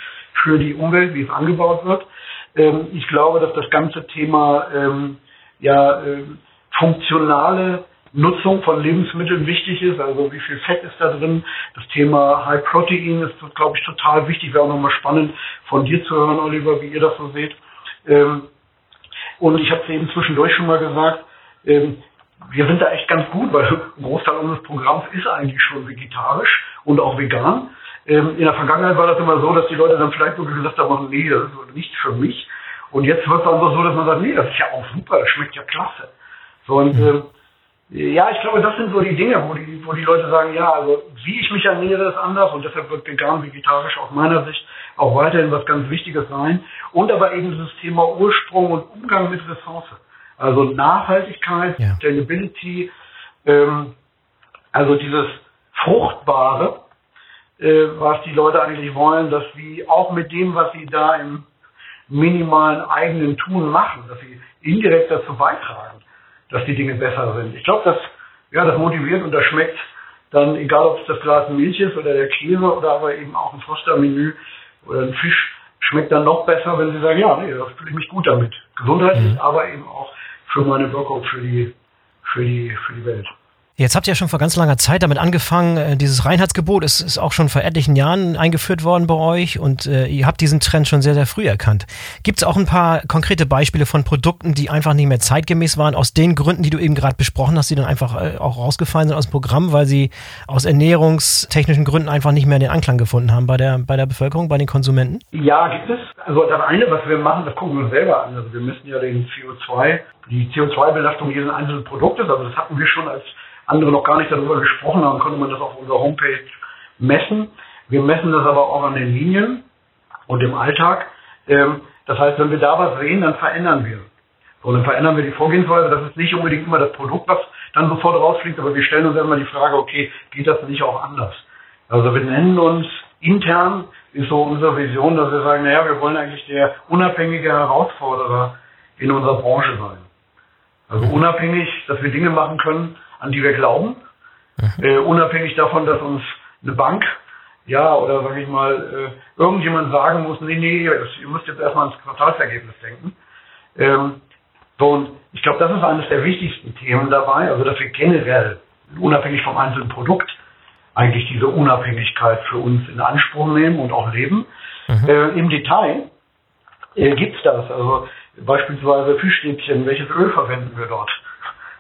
für die Umwelt, wie es angebaut wird. Ähm, ich glaube, dass das ganze Thema ähm, ja, äh, funktionale Nutzung von Lebensmitteln wichtig ist, also wie viel Fett ist da drin. Das Thema High Protein ist, glaube ich, total wichtig. Wäre auch nochmal spannend von dir zu hören, Oliver, wie ihr das so seht. Ähm, und ich habe es eben zwischendurch schon mal gesagt, ähm, wir sind da echt ganz gut, weil ein Großteil unseres Programms ist eigentlich schon vegetarisch und auch vegan. Ähm, in der Vergangenheit war das immer so, dass die Leute dann vielleicht sogar gesagt haben, nee, das ist nicht für mich. Und jetzt wird es einfach so, dass man sagt, nee, das ist ja auch super, das schmeckt ja klasse. So, und mhm. Ja, ich glaube, das sind so die Dinge, wo die, wo die Leute sagen, ja, also wie ich mich ernähre, ist anders und deshalb wird vegan, vegetarisch aus meiner Sicht auch weiterhin was ganz Wichtiges sein. Und aber eben das Thema Ursprung und Umgang mit Ressource. Also Nachhaltigkeit, ja. Sustainability, ähm, also dieses Fruchtbare, äh, was die Leute eigentlich wollen, dass sie auch mit dem, was sie da im minimalen eigenen Tun machen, dass sie indirekt dazu beitragen dass die Dinge besser sind. Ich glaube, das, ja, das motiviert und das schmeckt dann, egal ob es das Glas Milch ist oder der Käse oder aber eben auch ein Foster-Menü oder ein Fisch, schmeckt dann noch besser, wenn sie sagen, ja, nee, da fühle ich mich gut damit. Gesundheitlich, mhm. aber eben auch für meine Wirkung für die, für die, für die Welt. Jetzt habt ihr ja schon vor ganz langer Zeit damit angefangen. Äh, dieses Reinheitsgebot ist, ist auch schon vor etlichen Jahren eingeführt worden bei euch und äh, ihr habt diesen Trend schon sehr, sehr früh erkannt. Gibt es auch ein paar konkrete Beispiele von Produkten, die einfach nicht mehr zeitgemäß waren, aus den Gründen, die du eben gerade besprochen hast, die dann einfach äh, auch rausgefallen sind aus dem Programm, weil sie aus ernährungstechnischen Gründen einfach nicht mehr den Anklang gefunden haben bei der, bei der Bevölkerung, bei den Konsumenten? Ja, gibt es. Also das eine, was wir machen, das gucken wir uns selber an. Also wir müssen ja den CO2, die CO2-Belastung jedes einzelnen Produktes, also das hatten wir schon als andere noch gar nicht darüber gesprochen haben, konnte man das auf unserer Homepage messen. Wir messen das aber auch an den Linien und im Alltag. Ähm, das heißt, wenn wir da was sehen, dann verändern wir. So, dann verändern wir die Vorgehensweise. Das ist nicht unbedingt immer das Produkt, was dann sofort rausfliegt, aber wir stellen uns immer die Frage, okay, geht das nicht auch anders? Also wir nennen uns intern, ist so unsere Vision, dass wir sagen, naja, wir wollen eigentlich der unabhängige Herausforderer in unserer Branche sein. Also unabhängig, dass wir Dinge machen können, an die wir glauben, mhm. äh, unabhängig davon, dass uns eine Bank, ja, oder sage ich mal, äh, irgendjemand sagen muss, nee, nee, ihr müsst jetzt erstmal ans Quartalsergebnis denken. Ähm, so, und ich glaube, das ist eines der wichtigsten Themen dabei, also dass wir generell, unabhängig vom einzelnen Produkt, eigentlich diese Unabhängigkeit für uns in Anspruch nehmen und auch leben. Mhm. Äh, Im Detail äh, gibt es das. Also beispielsweise Fischstäbchen, welches Öl verwenden wir dort?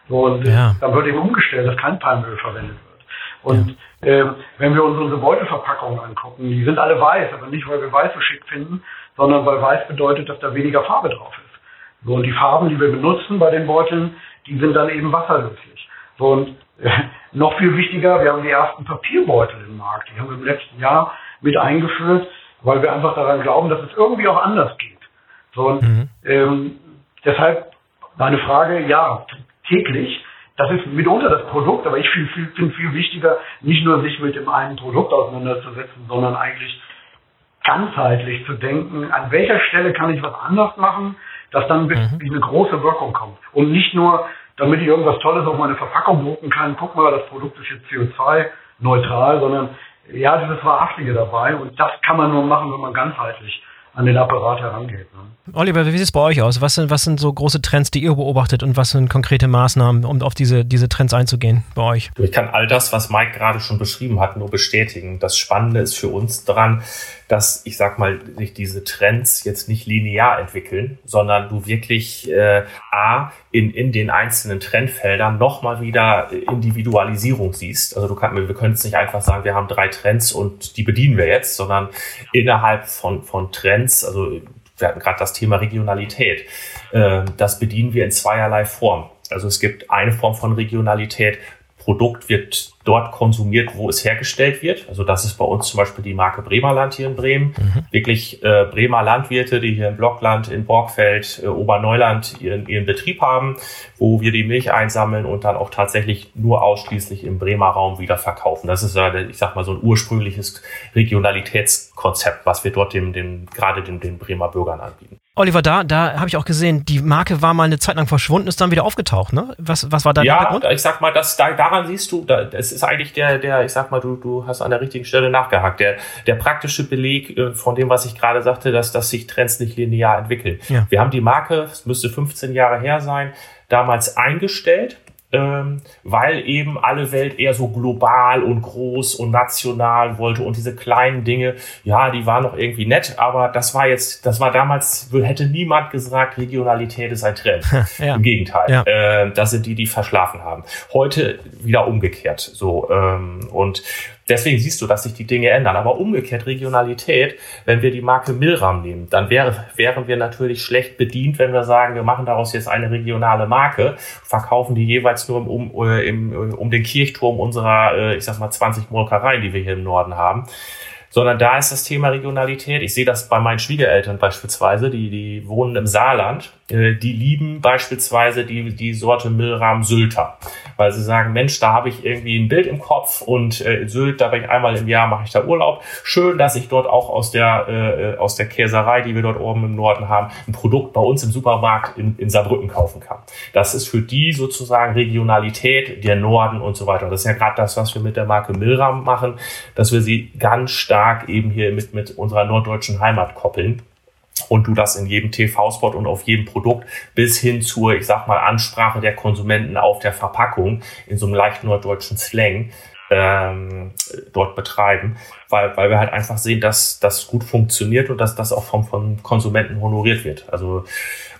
Und ja. dann wird eben umgestellt, dass kein Palmöl verwendet wird. Und ja. ähm, wenn wir uns unsere Beutelverpackungen angucken, die sind alle weiß, aber nicht, weil wir weiß so schick finden, sondern weil weiß bedeutet, dass da weniger Farbe drauf ist. So, und die Farben, die wir benutzen bei den Beuteln, die sind dann eben wasserlöslich. So, und äh, noch viel wichtiger, wir haben die ersten Papierbeutel im Markt. Die haben wir im letzten Jahr mit eingeführt, weil wir einfach daran glauben, dass es irgendwie auch anders geht. So, und mhm. ähm, deshalb meine Frage, ja, täglich. Das ist mitunter das Produkt, aber ich finde viel, find viel wichtiger, nicht nur sich mit dem einen Produkt auseinanderzusetzen, sondern eigentlich ganzheitlich zu denken, an welcher Stelle kann ich was anders machen, dass dann mhm. eine große Wirkung kommt. Und nicht nur, damit ich irgendwas Tolles auf meine Verpackung drucken kann, guck mal, das Produkt ist jetzt CO2-neutral, sondern ja, dieses Wahrhaftige dabei. Und das kann man nur machen, wenn man ganzheitlich an den Apparat herangeht. Ne? Oliver, wie sieht es bei euch aus? Was sind, was sind so große Trends, die ihr beobachtet und was sind konkrete Maßnahmen, um auf diese, diese Trends einzugehen bei euch? Ich kann all das, was Mike gerade schon beschrieben hat, nur bestätigen. Das Spannende ist für uns dran, dass ich sag mal, sich diese Trends jetzt nicht linear entwickeln, sondern du wirklich äh, A, in, in den einzelnen Trendfeldern nochmal wieder Individualisierung siehst. Also du kannst, wir können es nicht einfach sagen, wir haben drei Trends und die bedienen wir jetzt, sondern innerhalb von, von Trends, also wir hatten gerade das Thema Regionalität, äh, das bedienen wir in zweierlei Form. Also es gibt eine Form von Regionalität, Produkt wird dort konsumiert, wo es hergestellt wird. Also das ist bei uns zum Beispiel die Marke Bremerland hier in Bremen. Mhm. Wirklich äh, Bremer Landwirte, die hier in Blockland, in Borgfeld, äh, Oberneuland ihren, ihren Betrieb haben, wo wir die Milch einsammeln und dann auch tatsächlich nur ausschließlich im Bremer Raum wieder verkaufen. Das ist, äh, ich sag mal, so ein ursprüngliches Regionalitätskonzept, was wir dort dem, dem gerade den, den Bremer Bürgern anbieten. Oliver, da, da habe ich auch gesehen, die Marke war mal eine Zeit lang verschwunden, ist dann wieder aufgetaucht, ne? Was, was war da ja, der Hintergrund? Ja, ich sag mal, das, da, daran siehst du, da, das ist eigentlich der, der, ich sag mal, du, du hast an der richtigen Stelle nachgehakt. Der, der praktische Beleg äh, von dem, was ich gerade sagte, dass, dass sich Trends nicht linear entwickeln. Ja. Wir haben die Marke, es müsste 15 Jahre her sein, damals eingestellt ähm, weil eben alle Welt eher so global und groß und national wollte und diese kleinen Dinge, ja, die waren noch irgendwie nett, aber das war jetzt, das war damals, hätte niemand gesagt, Regionalität ist ein Trend. ja. Im Gegenteil, ja. äh, das sind die, die verschlafen haben. Heute wieder umgekehrt, so ähm, und deswegen siehst du, dass sich die Dinge ändern. Aber umgekehrt Regionalität, wenn wir die Marke Milram nehmen, dann wäre, wären wir natürlich schlecht bedient, wenn wir sagen, wir machen daraus jetzt eine regionale Marke, verkaufen die jeweils nur um, um, äh, im, um den Kirchturm unserer, äh, ich sag mal, 20 Molkereien, die wir hier im Norden haben sondern da ist das Thema Regionalität. Ich sehe das bei meinen Schwiegereltern beispielsweise, die, die wohnen im Saarland, äh, die lieben beispielsweise die, die Sorte Milram Sylter, weil sie sagen, Mensch, da habe ich irgendwie ein Bild im Kopf und äh, Sylt, da bin ich einmal im Jahr, mache ich da Urlaub. Schön, dass ich dort auch aus der, äh, aus der Käserei, die wir dort oben im Norden haben, ein Produkt bei uns im Supermarkt in, in Saarbrücken kaufen kann. Das ist für die sozusagen Regionalität, der Norden und so weiter. Das ist ja gerade das, was wir mit der Marke Milram machen, dass wir sie ganz stark stark eben hier mit, mit unserer norddeutschen Heimat koppeln und du das in jedem TV-Spot und auf jedem Produkt bis hin zur, ich sag mal, Ansprache der Konsumenten auf der Verpackung in so einem leicht norddeutschen Slang ähm, dort betreiben, weil, weil wir halt einfach sehen, dass das gut funktioniert und dass das auch vom, vom Konsumenten honoriert wird. Also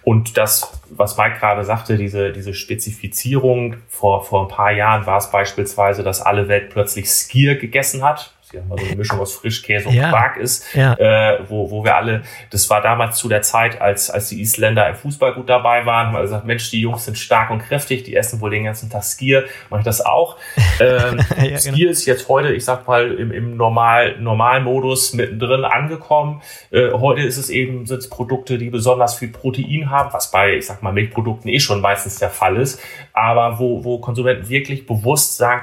und das, was Mike gerade sagte, diese, diese Spezifizierung, vor, vor ein paar Jahren war es beispielsweise, dass alle Welt plötzlich Skier gegessen hat die haben so eine Mischung aus Frischkäse und ja. Quark ist, ja. äh, wo, wo wir alle, das war damals zu der Zeit, als, als die Isländer im Fußball gut dabei waren, haben alle gesagt, Mensch, die Jungs sind stark und kräftig, die essen wohl den ganzen Tag Skier, mache ich das auch. Ähm, ja, Skier genau. ist jetzt heute, ich sag mal, im, im Normal, Normalmodus mittendrin angekommen. Äh, heute ist es eben, sind es Produkte, die besonders viel Protein haben, was bei, ich sag mal, Milchprodukten eh schon meistens der Fall ist, aber wo, wo Konsumenten wirklich bewusst sagen,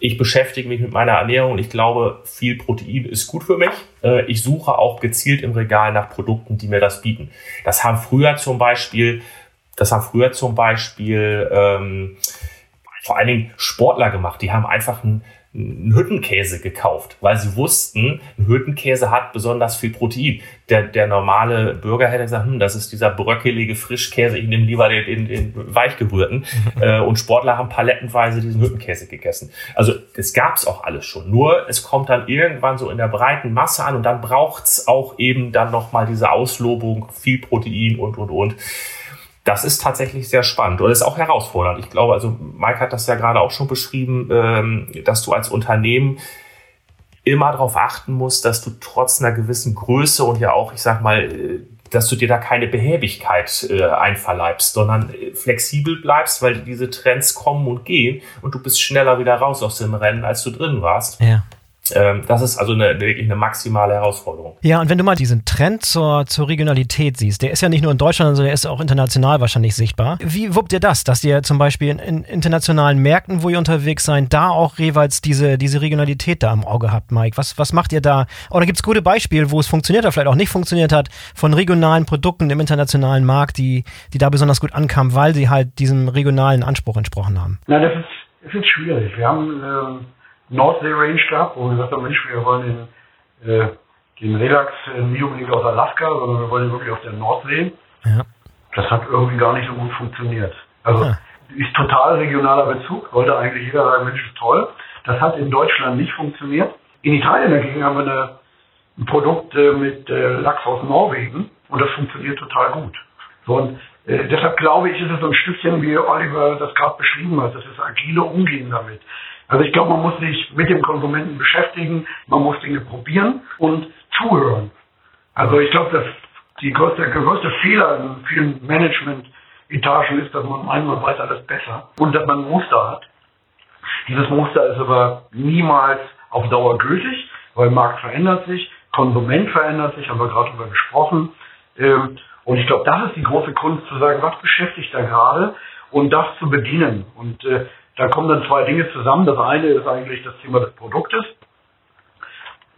ich beschäftige mich mit meiner Ernährung ich glaube, viel Protein ist gut für mich. Äh, ich suche auch gezielt im Regal nach Produkten, die mir das bieten. Das haben früher zum Beispiel, das haben früher zum Beispiel ähm, vor allen Dingen Sportler gemacht. Die haben einfach ein, einen Hüttenkäse gekauft, weil sie wussten, ein Hüttenkäse hat besonders viel Protein. Der, der normale Bürger hätte gesagt, hm, das ist dieser bröckelige Frischkäse, ich nehme lieber den, den, den weichgerührten. äh, und Sportler haben palettenweise diesen Hüttenkäse gegessen. Also es gab es auch alles schon. Nur es kommt dann irgendwann so in der breiten Masse an und dann braucht's auch eben dann nochmal diese Auslobung, viel Protein und, und, und das ist tatsächlich sehr spannend und ist auch herausfordernd. Ich glaube, also Mike hat das ja gerade auch schon beschrieben, ähm, dass du als Unternehmen immer darauf achten musst, dass du trotz einer gewissen Größe und ja auch, ich sag mal, äh, dass du dir da keine Behäbigkeit äh, einverleibst, sondern äh, flexibel bleibst, weil diese Trends kommen und gehen und du bist schneller wieder raus aus dem Rennen, als du drin warst. Ja. Ähm, das ist also eine, wirklich eine maximale Herausforderung. Ja, und wenn du mal diesen Trend zur, zur Regionalität siehst, der ist ja nicht nur in Deutschland, sondern der ist auch international wahrscheinlich sichtbar. Wie wuppt ihr das, dass ihr zum Beispiel in, in internationalen Märkten, wo ihr unterwegs seid, da auch jeweils diese, diese Regionalität da im Auge habt, Mike? Was, was macht ihr da? Oder gibt es gute Beispiele, wo es funktioniert oder vielleicht auch nicht funktioniert hat, von regionalen Produkten im internationalen Markt, die, die da besonders gut ankamen, weil sie halt diesem regionalen Anspruch entsprochen haben? Na, das ist, das ist schwierig. Wir haben... Ähm Nordsee Range gehabt, wo wir gesagt haben, Mensch, wir wollen den, äh, den Relax äh, nicht unbedingt aus Alaska, sondern wir wollen ihn wirklich auf der Nordsee. Ja. Das hat irgendwie gar nicht so gut funktioniert. Also ja. ist total regionaler Bezug, wollte eigentlich jeder sagen, Mensch, ist toll. Das hat in Deutschland nicht funktioniert. In Italien dagegen haben wir eine, ein Produkt äh, mit äh, Lachs aus Norwegen und das funktioniert total gut. So, und äh, deshalb glaube ich, ist es so ein Stückchen, wie Oliver das gerade beschrieben hat, das ist agile Umgehen damit. Also ich glaube, man muss sich mit dem Konsumenten beschäftigen, man muss Dinge probieren und zuhören. Also ich glaube, dass die größte, der größte Fehler in vielen Management-Etagen ist, dass man meint, man weiß alles besser und dass man ein Muster hat. Dieses Muster ist aber niemals auf Dauer gültig, weil Markt verändert sich, Konsument verändert sich, haben wir gerade darüber gesprochen. Ähm, und ich glaube, das ist die große Kunst, zu sagen, was beschäftigt da gerade und das zu bedienen. Und äh, da kommen dann zwei Dinge zusammen. Das eine ist eigentlich das Thema des Produktes.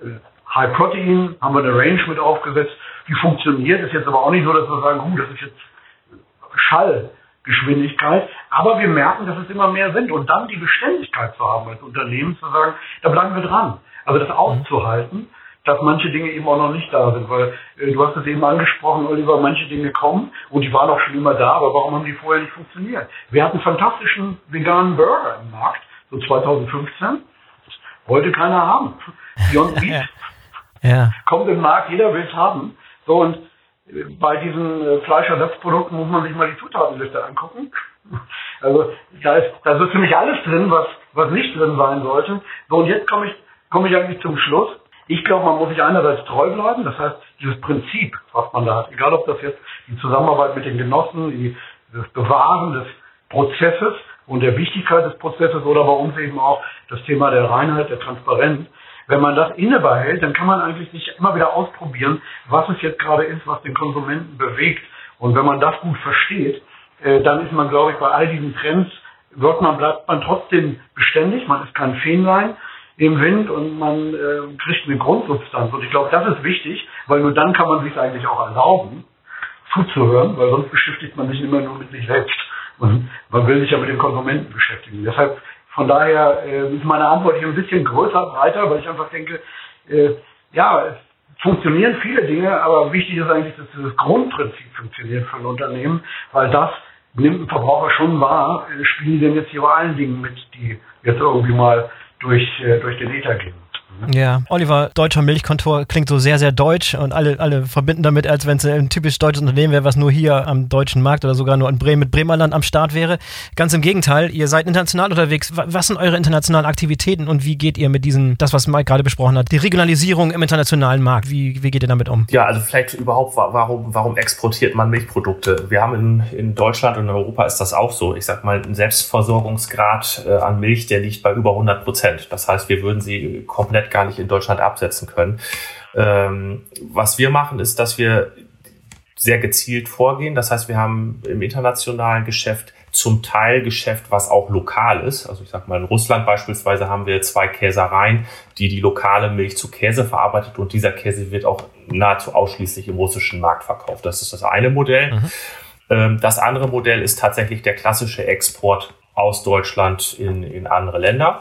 Äh, High Protein haben wir eine Range mit aufgesetzt, die funktioniert. Ist jetzt aber auch nicht so, dass wir sagen, gut, das ist jetzt Schallgeschwindigkeit. Aber wir merken, dass es immer mehr sind. Und dann die Beständigkeit zu haben als Unternehmen, zu sagen, da bleiben wir dran. Also das auszuhalten dass manche Dinge eben auch noch nicht da sind, weil äh, du hast es eben angesprochen, Oliver, manche Dinge kommen und die waren auch schon immer da, aber warum haben die vorher nicht funktioniert? Wir hatten fantastischen veganen Burger im Markt, so 2015, wollte keiner haben. Beyond Meat ja. kommt im Markt, jeder will es haben. So und äh, bei diesen äh, Fleischersatzprodukten muss man sich mal die Zutatenliste angucken. Also da ist, da ist ziemlich alles drin, was, was nicht drin sein sollte. So und jetzt komme ich komme ich eigentlich zum Schluss. Ich glaube, man muss sich einerseits treu bleiben, das heißt, dieses Prinzip, was man da hat, egal ob das jetzt die Zusammenarbeit mit den Genossen, die, das Bewahren des Prozesses und der Wichtigkeit des Prozesses oder bei uns eben auch das Thema der Reinheit, der Transparenz. Wenn man das innebehält, dann kann man eigentlich sich immer wieder ausprobieren, was es jetzt gerade ist, was den Konsumenten bewegt. Und wenn man das gut versteht, äh, dann ist man, glaube ich, bei all diesen Trends, wird man, bleibt man trotzdem beständig, man ist kein Fähnlein, im Wind und man äh, kriegt eine Grundsubstanz. Und ich glaube, das ist wichtig, weil nur dann kann man sich eigentlich auch erlauben, zuzuhören, weil sonst beschäftigt man sich immer nur mit sich selbst. Und man will sich ja mit dem Konsumenten beschäftigen. Deshalb, von daher äh, ist meine Antwort hier ein bisschen größer, breiter, weil ich einfach denke, äh, ja, es funktionieren viele Dinge, aber wichtig ist eigentlich, dass dieses Grundprinzip funktioniert für ein Unternehmen, weil das nimmt ein Verbraucher schon wahr, äh, spielen denn jetzt hier bei allen Dingen mit, die jetzt irgendwie mal durch, äh, durch den Ether gehen. Ja, Oliver, deutscher Milchkontor klingt so sehr, sehr deutsch und alle, alle verbinden damit, als wenn es ein typisch deutsches Unternehmen wäre, was nur hier am deutschen Markt oder sogar nur in Bremen mit Bremerland am Start wäre. Ganz im Gegenteil, ihr seid international unterwegs. Was sind eure internationalen Aktivitäten und wie geht ihr mit diesen, das, was Mike gerade besprochen hat, die Regionalisierung im internationalen Markt? Wie, wie geht ihr damit um? Ja, also vielleicht überhaupt, warum, warum exportiert man Milchprodukte? Wir haben in, in Deutschland und in Europa ist das auch so. Ich sag mal, ein Selbstversorgungsgrad äh, an Milch, der liegt bei über 100 Prozent. Das heißt, wir würden sie komplett gar nicht in Deutschland absetzen können. Ähm, was wir machen, ist, dass wir sehr gezielt vorgehen. Das heißt, wir haben im internationalen Geschäft zum Teil Geschäft, was auch lokal ist. Also ich sag mal, in Russland beispielsweise haben wir zwei Käsereien, die die lokale Milch zu Käse verarbeitet und dieser Käse wird auch nahezu ausschließlich im russischen Markt verkauft. Das ist das eine Modell. Mhm. Ähm, das andere Modell ist tatsächlich der klassische Export aus Deutschland in, in andere Länder.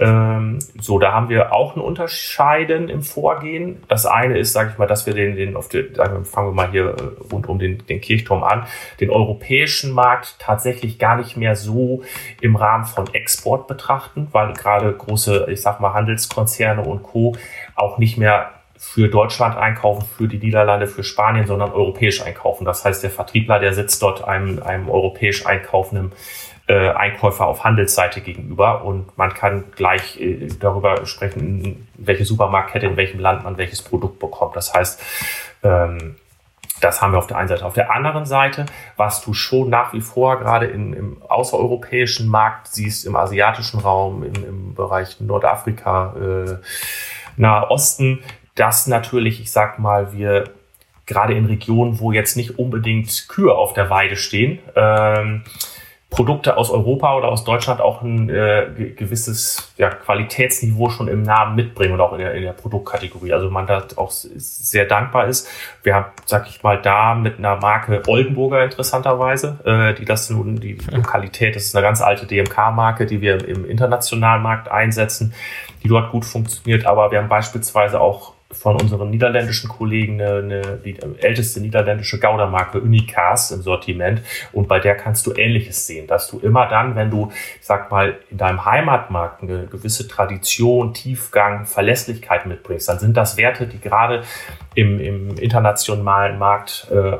Ähm, so, da haben wir auch ein Unterscheiden im Vorgehen. Das eine ist, sage ich mal, dass wir den, den auf wir, fangen wir mal hier äh, rund um den, den Kirchturm an, den europäischen Markt tatsächlich gar nicht mehr so im Rahmen von Export betrachten, weil gerade große, ich sag mal, Handelskonzerne und Co. auch nicht mehr für Deutschland einkaufen, für die Niederlande, für Spanien, sondern europäisch einkaufen. Das heißt, der Vertriebler, der sitzt dort einem, einem europäisch einkaufenden äh, Einkäufer auf Handelsseite gegenüber und man kann gleich äh, darüber sprechen, welche Supermarktkette in welchem Land man welches Produkt bekommt. Das heißt, ähm, das haben wir auf der einen Seite. Auf der anderen Seite, was du schon nach wie vor gerade in, im außereuropäischen Markt siehst, im asiatischen Raum, im, im Bereich Nordafrika, äh, Nahe Osten, dass natürlich, ich sag mal, wir gerade in Regionen, wo jetzt nicht unbedingt Kühe auf der Weide stehen, ähm, Produkte aus Europa oder aus Deutschland auch ein äh, gewisses ja, Qualitätsniveau schon im Namen mitbringen und auch in der, in der Produktkategorie. Also man da auch sehr dankbar ist. Wir haben, sag ich mal, da mit einer Marke Oldenburger interessanterweise, äh, die das nun, die Lokalität, das ist eine ganz alte DMK-Marke, die wir im internationalen Markt einsetzen, die dort gut funktioniert. Aber wir haben beispielsweise auch von unseren niederländischen Kollegen eine, eine die älteste niederländische Gouda-Marke Unicas im Sortiment. Und bei der kannst du Ähnliches sehen, dass du immer dann, wenn du, ich sag mal, in deinem Heimatmarkt eine gewisse Tradition, Tiefgang, Verlässlichkeit mitbringst, dann sind das Werte, die gerade im, im internationalen Markt äh,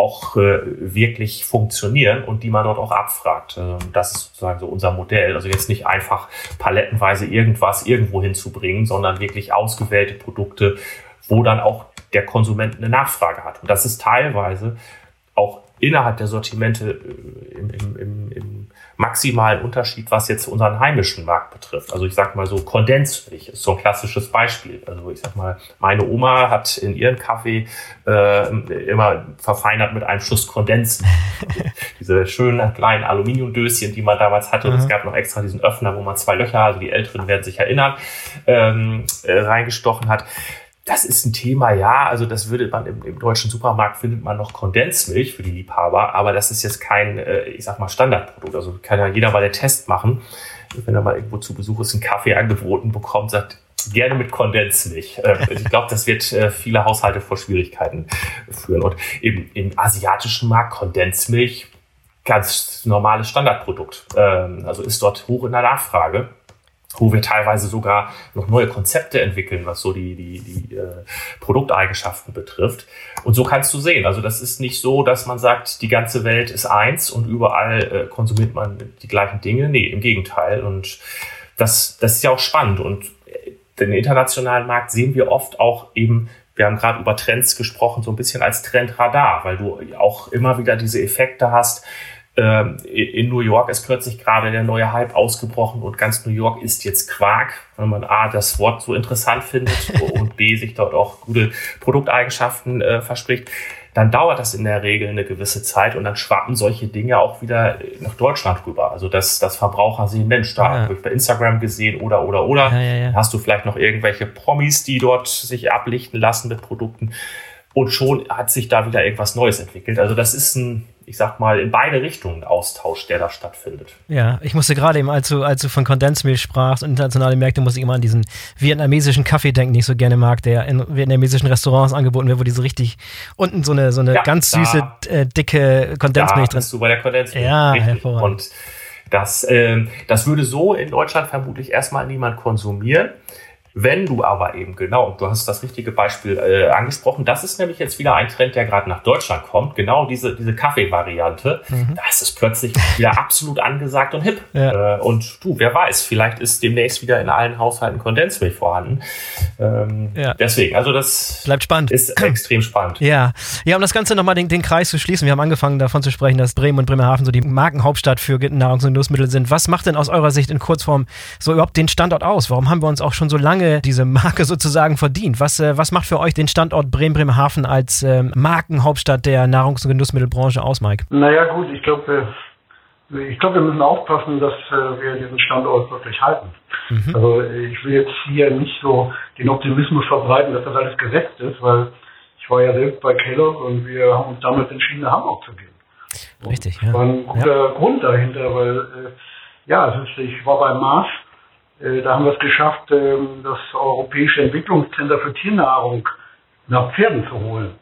auch äh, wirklich funktionieren und die man dort auch abfragt. Ähm, das ist sozusagen so unser Modell. Also jetzt nicht einfach palettenweise irgendwas irgendwo hinzubringen, sondern wirklich ausgewählte Produkte, wo dann auch der Konsument eine Nachfrage hat. Und das ist teilweise auch innerhalb der Sortimente äh, im, im, im, im maximalen Unterschied, was jetzt unseren heimischen Markt betrifft. Also ich sag mal so Kondensmilch ist so ein klassisches Beispiel. Also ich sag mal, meine Oma hat in ihren Kaffee äh, immer verfeinert mit einem Schuss Kondens. Diese schönen kleinen Aluminiumdöschen, die man damals hatte. Mhm. Es gab noch extra diesen Öffner, wo man zwei Löcher, also die Älteren werden sich erinnern, ähm, äh, reingestochen hat. Das ist ein Thema, ja. Also das würde man im, im, deutschen Supermarkt findet man noch Kondensmilch für die Liebhaber, aber das ist jetzt kein, äh, ich sag mal, Standardprodukt. Also kann ja jeder mal den Test machen. Wenn er mal irgendwo zu Besuch ist, einen Kaffee angeboten bekommt, sagt, gerne mit Kondensmilch. Äh, ich glaube, das wird äh, viele Haushalte vor Schwierigkeiten führen. Und eben im asiatischen Markt Kondensmilch ganz normales Standardprodukt. Ähm, also ist dort hoch in der Nachfrage wo wir teilweise sogar noch neue Konzepte entwickeln, was so die, die, die äh, Produkteigenschaften betrifft. Und so kannst du sehen. Also das ist nicht so, dass man sagt, die ganze Welt ist eins und überall äh, konsumiert man die gleichen Dinge. Nee, im Gegenteil. Und das, das ist ja auch spannend. Und den internationalen Markt sehen wir oft auch eben wir haben gerade über Trends gesprochen, so ein bisschen als Trendradar, weil du auch immer wieder diese Effekte hast. Ähm, in New York ist plötzlich gerade der neue Hype ausgebrochen und ganz New York ist jetzt Quark, wenn man A, das Wort so interessant findet und B, sich dort auch gute Produkteigenschaften äh, verspricht dann dauert das in der Regel eine gewisse Zeit und dann schwappen solche Dinge auch wieder nach Deutschland rüber. Also dass, dass Verbraucher sehen, Mensch, da ja. habe ich bei Instagram gesehen oder oder oder. Ja, ja, Hast du vielleicht noch irgendwelche Promis, die dort sich ablichten lassen mit Produkten? Und schon hat sich da wieder irgendwas Neues entwickelt. Also das ist ein, ich sag mal, in beide Richtungen Austausch, der da stattfindet. Ja, ich musste gerade eben, als du, als du von Kondensmilch sprachst und internationale Märkte, muss ich immer an diesen vietnamesischen Kaffee denken, den ich so gerne mag, der in vietnamesischen Restaurants angeboten wird, wo diese richtig unten so eine, so eine ja, ganz süße, äh, dicke Kondensmilch da drin ist. du bei der Kondensmilch. Ja, richtig. hervorragend. Und das, äh, das würde so in Deutschland vermutlich erstmal niemand konsumieren. Wenn du aber eben genau, du hast das richtige Beispiel äh, angesprochen, das ist nämlich jetzt wieder ein Trend, der gerade nach Deutschland kommt, genau diese, diese Kaffee-Variante, mhm. da ist es plötzlich wieder absolut angesagt und hip. Ja. Äh, und du, wer weiß, vielleicht ist demnächst wieder in allen Haushalten Kondensmilch vorhanden. Ähm, ja. Deswegen, also das bleibt spannend. Ist extrem spannend. Ja, ja, um das Ganze nochmal den, den Kreis zu schließen, wir haben angefangen davon zu sprechen, dass Bremen und Bremerhaven so die Markenhauptstadt für Nahrungs- und Nussmittel sind. Was macht denn aus eurer Sicht in Kurzform so überhaupt den Standort aus? Warum haben wir uns auch schon so lange lange diese Marke sozusagen verdient. Was, äh, was macht für euch den Standort Bremen-Bremerhaven als äh, Markenhauptstadt der Nahrungs- und Genussmittelbranche aus, Mike? Naja gut, ich glaube, ich glaube, wir müssen aufpassen, dass äh, wir diesen Standort wirklich halten. Mhm. Also ich will jetzt hier nicht so den Optimismus verbreiten, dass das alles gesetzt ist, weil ich war ja selbst bei Kellogg und wir haben uns damals entschieden, nach Hamburg zu gehen. Richtig, ja. Das war ein guter ja. Grund dahinter, weil äh, ja, ich war bei Mars da haben wir es geschafft, ähm, das Europäische Entwicklungszentrum für Tiernahrung nach Pferden zu holen.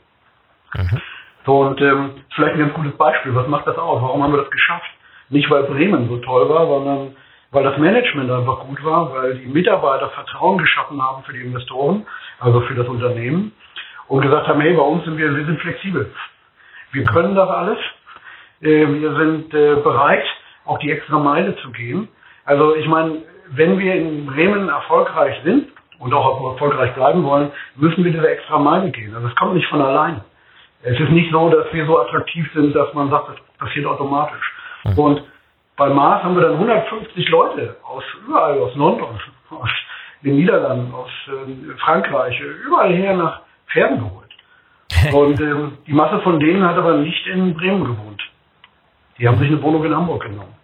Mhm. So, und ähm, vielleicht ein ganz gutes Beispiel. Was macht das aus? Warum haben wir das geschafft? Nicht, weil Bremen so toll war, sondern weil das Management einfach gut war, weil die Mitarbeiter Vertrauen geschaffen haben für die Investoren, also für das Unternehmen und gesagt haben, hey, bei uns sind wir, wir sind flexibel. Wir können das alles. Äh, wir sind äh, bereit, auch die extra Meile zu gehen. Also ich meine, wenn wir in Bremen erfolgreich sind und auch erfolgreich bleiben wollen, müssen wir diese extra Meile gehen. Also es kommt nicht von allein. Es ist nicht so, dass wir so attraktiv sind, dass man sagt, das passiert automatisch. Mhm. Und bei Mars haben wir dann 150 Leute aus überall, aus London, aus den Niederlanden, aus äh, Frankreich, überall her nach Pferden geholt. Und ähm, die Masse von denen hat aber nicht in Bremen gewohnt. Die haben sich eine Wohnung in Hamburg genommen.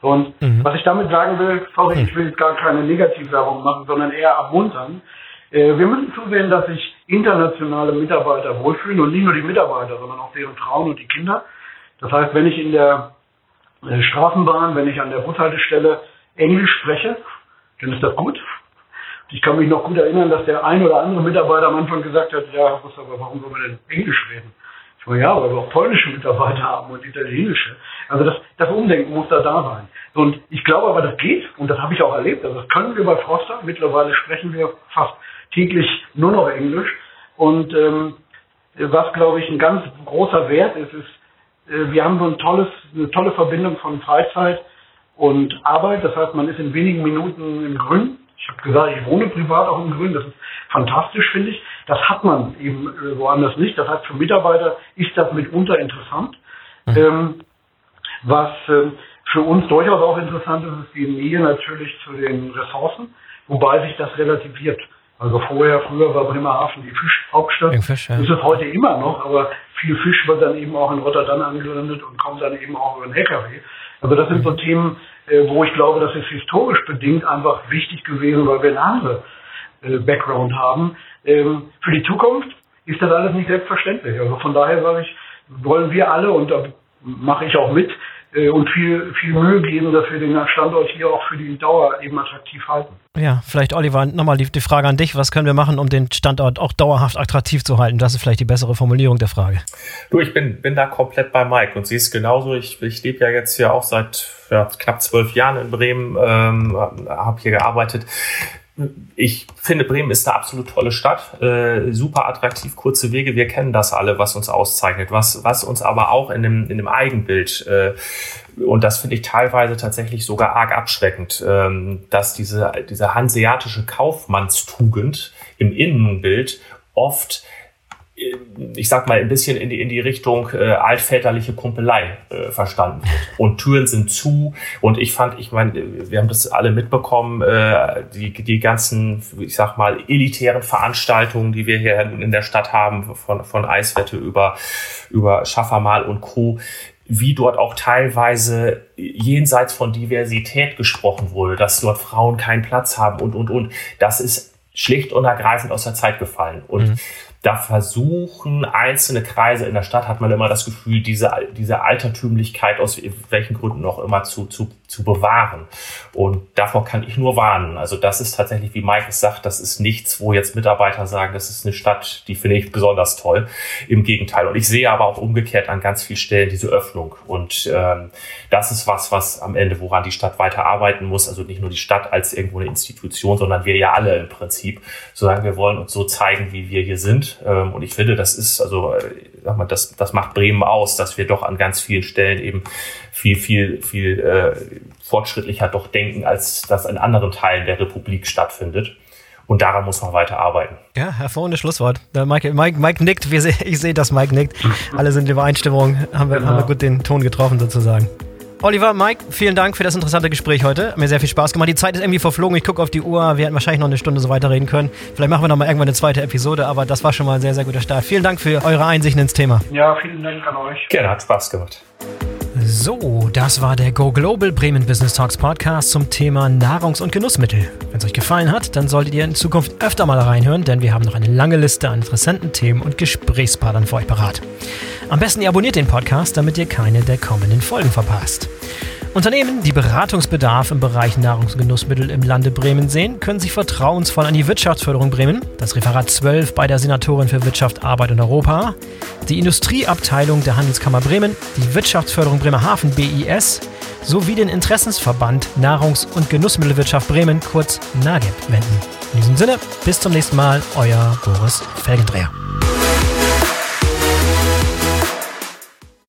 Und mhm. was ich damit sagen will, sorry, mhm. ich will jetzt gar keine Negativwerbung machen, sondern eher ermuntern. Äh, wir müssen zusehen, dass sich internationale Mitarbeiter wohlfühlen und nicht nur die Mitarbeiter, sondern auch deren Frauen und die Kinder. Das heißt, wenn ich in der äh, Straßenbahn, wenn ich an der Bushaltestelle Englisch spreche, dann ist das gut. Ich kann mich noch gut erinnern, dass der ein oder andere Mitarbeiter am Anfang gesagt hat, ja, aber warum sollen wir denn Englisch reden? Meine, ja, weil wir auch polnische Mitarbeiter haben und italienische. Also das, das Umdenken muss da da sein. Und ich glaube aber, das geht und das habe ich auch erlebt. Also das können wir bei Froster. Mittlerweile sprechen wir fast täglich nur noch Englisch. Und ähm, was, glaube ich, ein ganz großer Wert ist, ist, äh, wir haben so ein tolles, eine tolle Verbindung von Freizeit und Arbeit. Das heißt, man ist in wenigen Minuten im Grün. Ich habe gesagt, ich wohne privat auch im Grün. Das ist fantastisch, finde ich. Das hat man eben äh, woanders nicht. Das heißt, für Mitarbeiter ist das mitunter interessant. Mhm. Ähm, was äh, für uns durchaus auch interessant ist, ist die Nähe natürlich zu den Ressourcen, wobei sich das relativiert. Also vorher, früher war Bremerhaven die Fischhauptstadt. Fisch, ja. Ist es heute immer noch, aber viel Fisch wird dann eben auch in Rotterdam angelandet und kommt dann eben auch über den LKW. Also das sind so Themen, wo ich glaube, das ist historisch bedingt einfach wichtig gewesen, weil wir eine andere äh, Background haben. Ähm, für die Zukunft ist das alles nicht selbstverständlich. Also von daher sage ich, wollen wir alle, und da mache ich auch mit, äh, und viel, viel Mühe geben, dass wir den Standort hier auch für die Dauer eben attraktiv halten. Ja, vielleicht Oliver, nochmal die, die Frage an dich, was können wir machen, um den Standort auch dauerhaft attraktiv zu halten? Das ist vielleicht die bessere Formulierung der Frage. Du, ich bin, bin da komplett bei Mike und sie ist genauso. Ich, ich lebe ja jetzt hier auch seit ja, knapp zwölf Jahren in Bremen, ähm, habe hier gearbeitet ich finde, Bremen ist eine absolut tolle Stadt, äh, super attraktiv, kurze Wege. Wir kennen das alle, was uns auszeichnet, was, was uns aber auch in dem, in dem Eigenbild äh, und das finde ich teilweise tatsächlich sogar arg abschreckend, ähm, dass diese, diese hanseatische Kaufmannstugend im Innenbild oft ich sag mal, ein bisschen in die, in die Richtung äh, altväterliche Kumpelei äh, verstanden. Und Türen sind zu. Und ich fand, ich meine, wir haben das alle mitbekommen, äh, die, die ganzen, ich sag mal, elitären Veranstaltungen, die wir hier in der Stadt haben, von, von Eiswette über, über Schaffermal und Co., wie dort auch teilweise jenseits von Diversität gesprochen wurde, dass dort Frauen keinen Platz haben und, und, und. Das ist schlicht und ergreifend aus der Zeit gefallen. Und mhm da versuchen einzelne Kreise in der Stadt, hat man immer das Gefühl, diese, diese Altertümlichkeit aus welchen Gründen auch immer zu, zu, zu bewahren. Und davor kann ich nur warnen. Also das ist tatsächlich, wie Mike es sagt, das ist nichts, wo jetzt Mitarbeiter sagen, das ist eine Stadt, die finde ich besonders toll. Im Gegenteil. Und ich sehe aber auch umgekehrt an ganz vielen Stellen diese Öffnung. Und ähm, das ist was, was am Ende, woran die Stadt weiter arbeiten muss. Also nicht nur die Stadt als irgendwo eine Institution, sondern wir ja alle im Prinzip. Solange wir wollen uns so zeigen, wie wir hier sind ähm, und ich finde, das ist, also, äh, sag mal, das, das macht Bremen aus, dass wir doch an ganz vielen Stellen eben viel, viel, viel äh, fortschrittlicher doch denken, als das in anderen Teilen der Republik stattfindet. Und daran muss man weiter arbeiten. Ja, hervorragendes Schlusswort. Mike, Mike, Mike nickt. Wir, ich sehe, dass Mike nickt. Alle sind in Übereinstimmung. Haben wir, genau. haben wir gut den Ton getroffen sozusagen. Oliver, Mike, vielen Dank für das interessante Gespräch heute. Hat mir sehr viel Spaß gemacht. Die Zeit ist irgendwie verflogen. Ich gucke auf die Uhr. Wir hätten wahrscheinlich noch eine Stunde so weiterreden können. Vielleicht machen wir noch mal irgendwann eine zweite Episode, aber das war schon mal ein sehr, sehr guter Start. Vielen Dank für eure Einsichten ins Thema. Ja, vielen Dank an euch. Gerne, hat Spaß gemacht. So, das war der Go Global Bremen Business Talks Podcast zum Thema Nahrungs- und Genussmittel. Wenn es euch gefallen hat, dann solltet ihr in Zukunft öfter mal reinhören, denn wir haben noch eine lange Liste an interessanten Themen und Gesprächspartnern für euch parat. Am besten ihr abonniert den Podcast, damit ihr keine der kommenden Folgen verpasst. Unternehmen, die Beratungsbedarf im Bereich Nahrungs- und Genussmittel im Lande Bremen sehen, können sich vertrauensvoll an die Wirtschaftsförderung Bremen, das Referat 12 bei der Senatorin für Wirtschaft, Arbeit und Europa, die Industrieabteilung der Handelskammer Bremen, die Wirtschaftsförderung Bremerhaven BIS sowie den Interessensverband Nahrungs- und Genussmittelwirtschaft Bremen, kurz NAGEB, wenden. In diesem Sinne, bis zum nächsten Mal, euer Boris Felgendreher.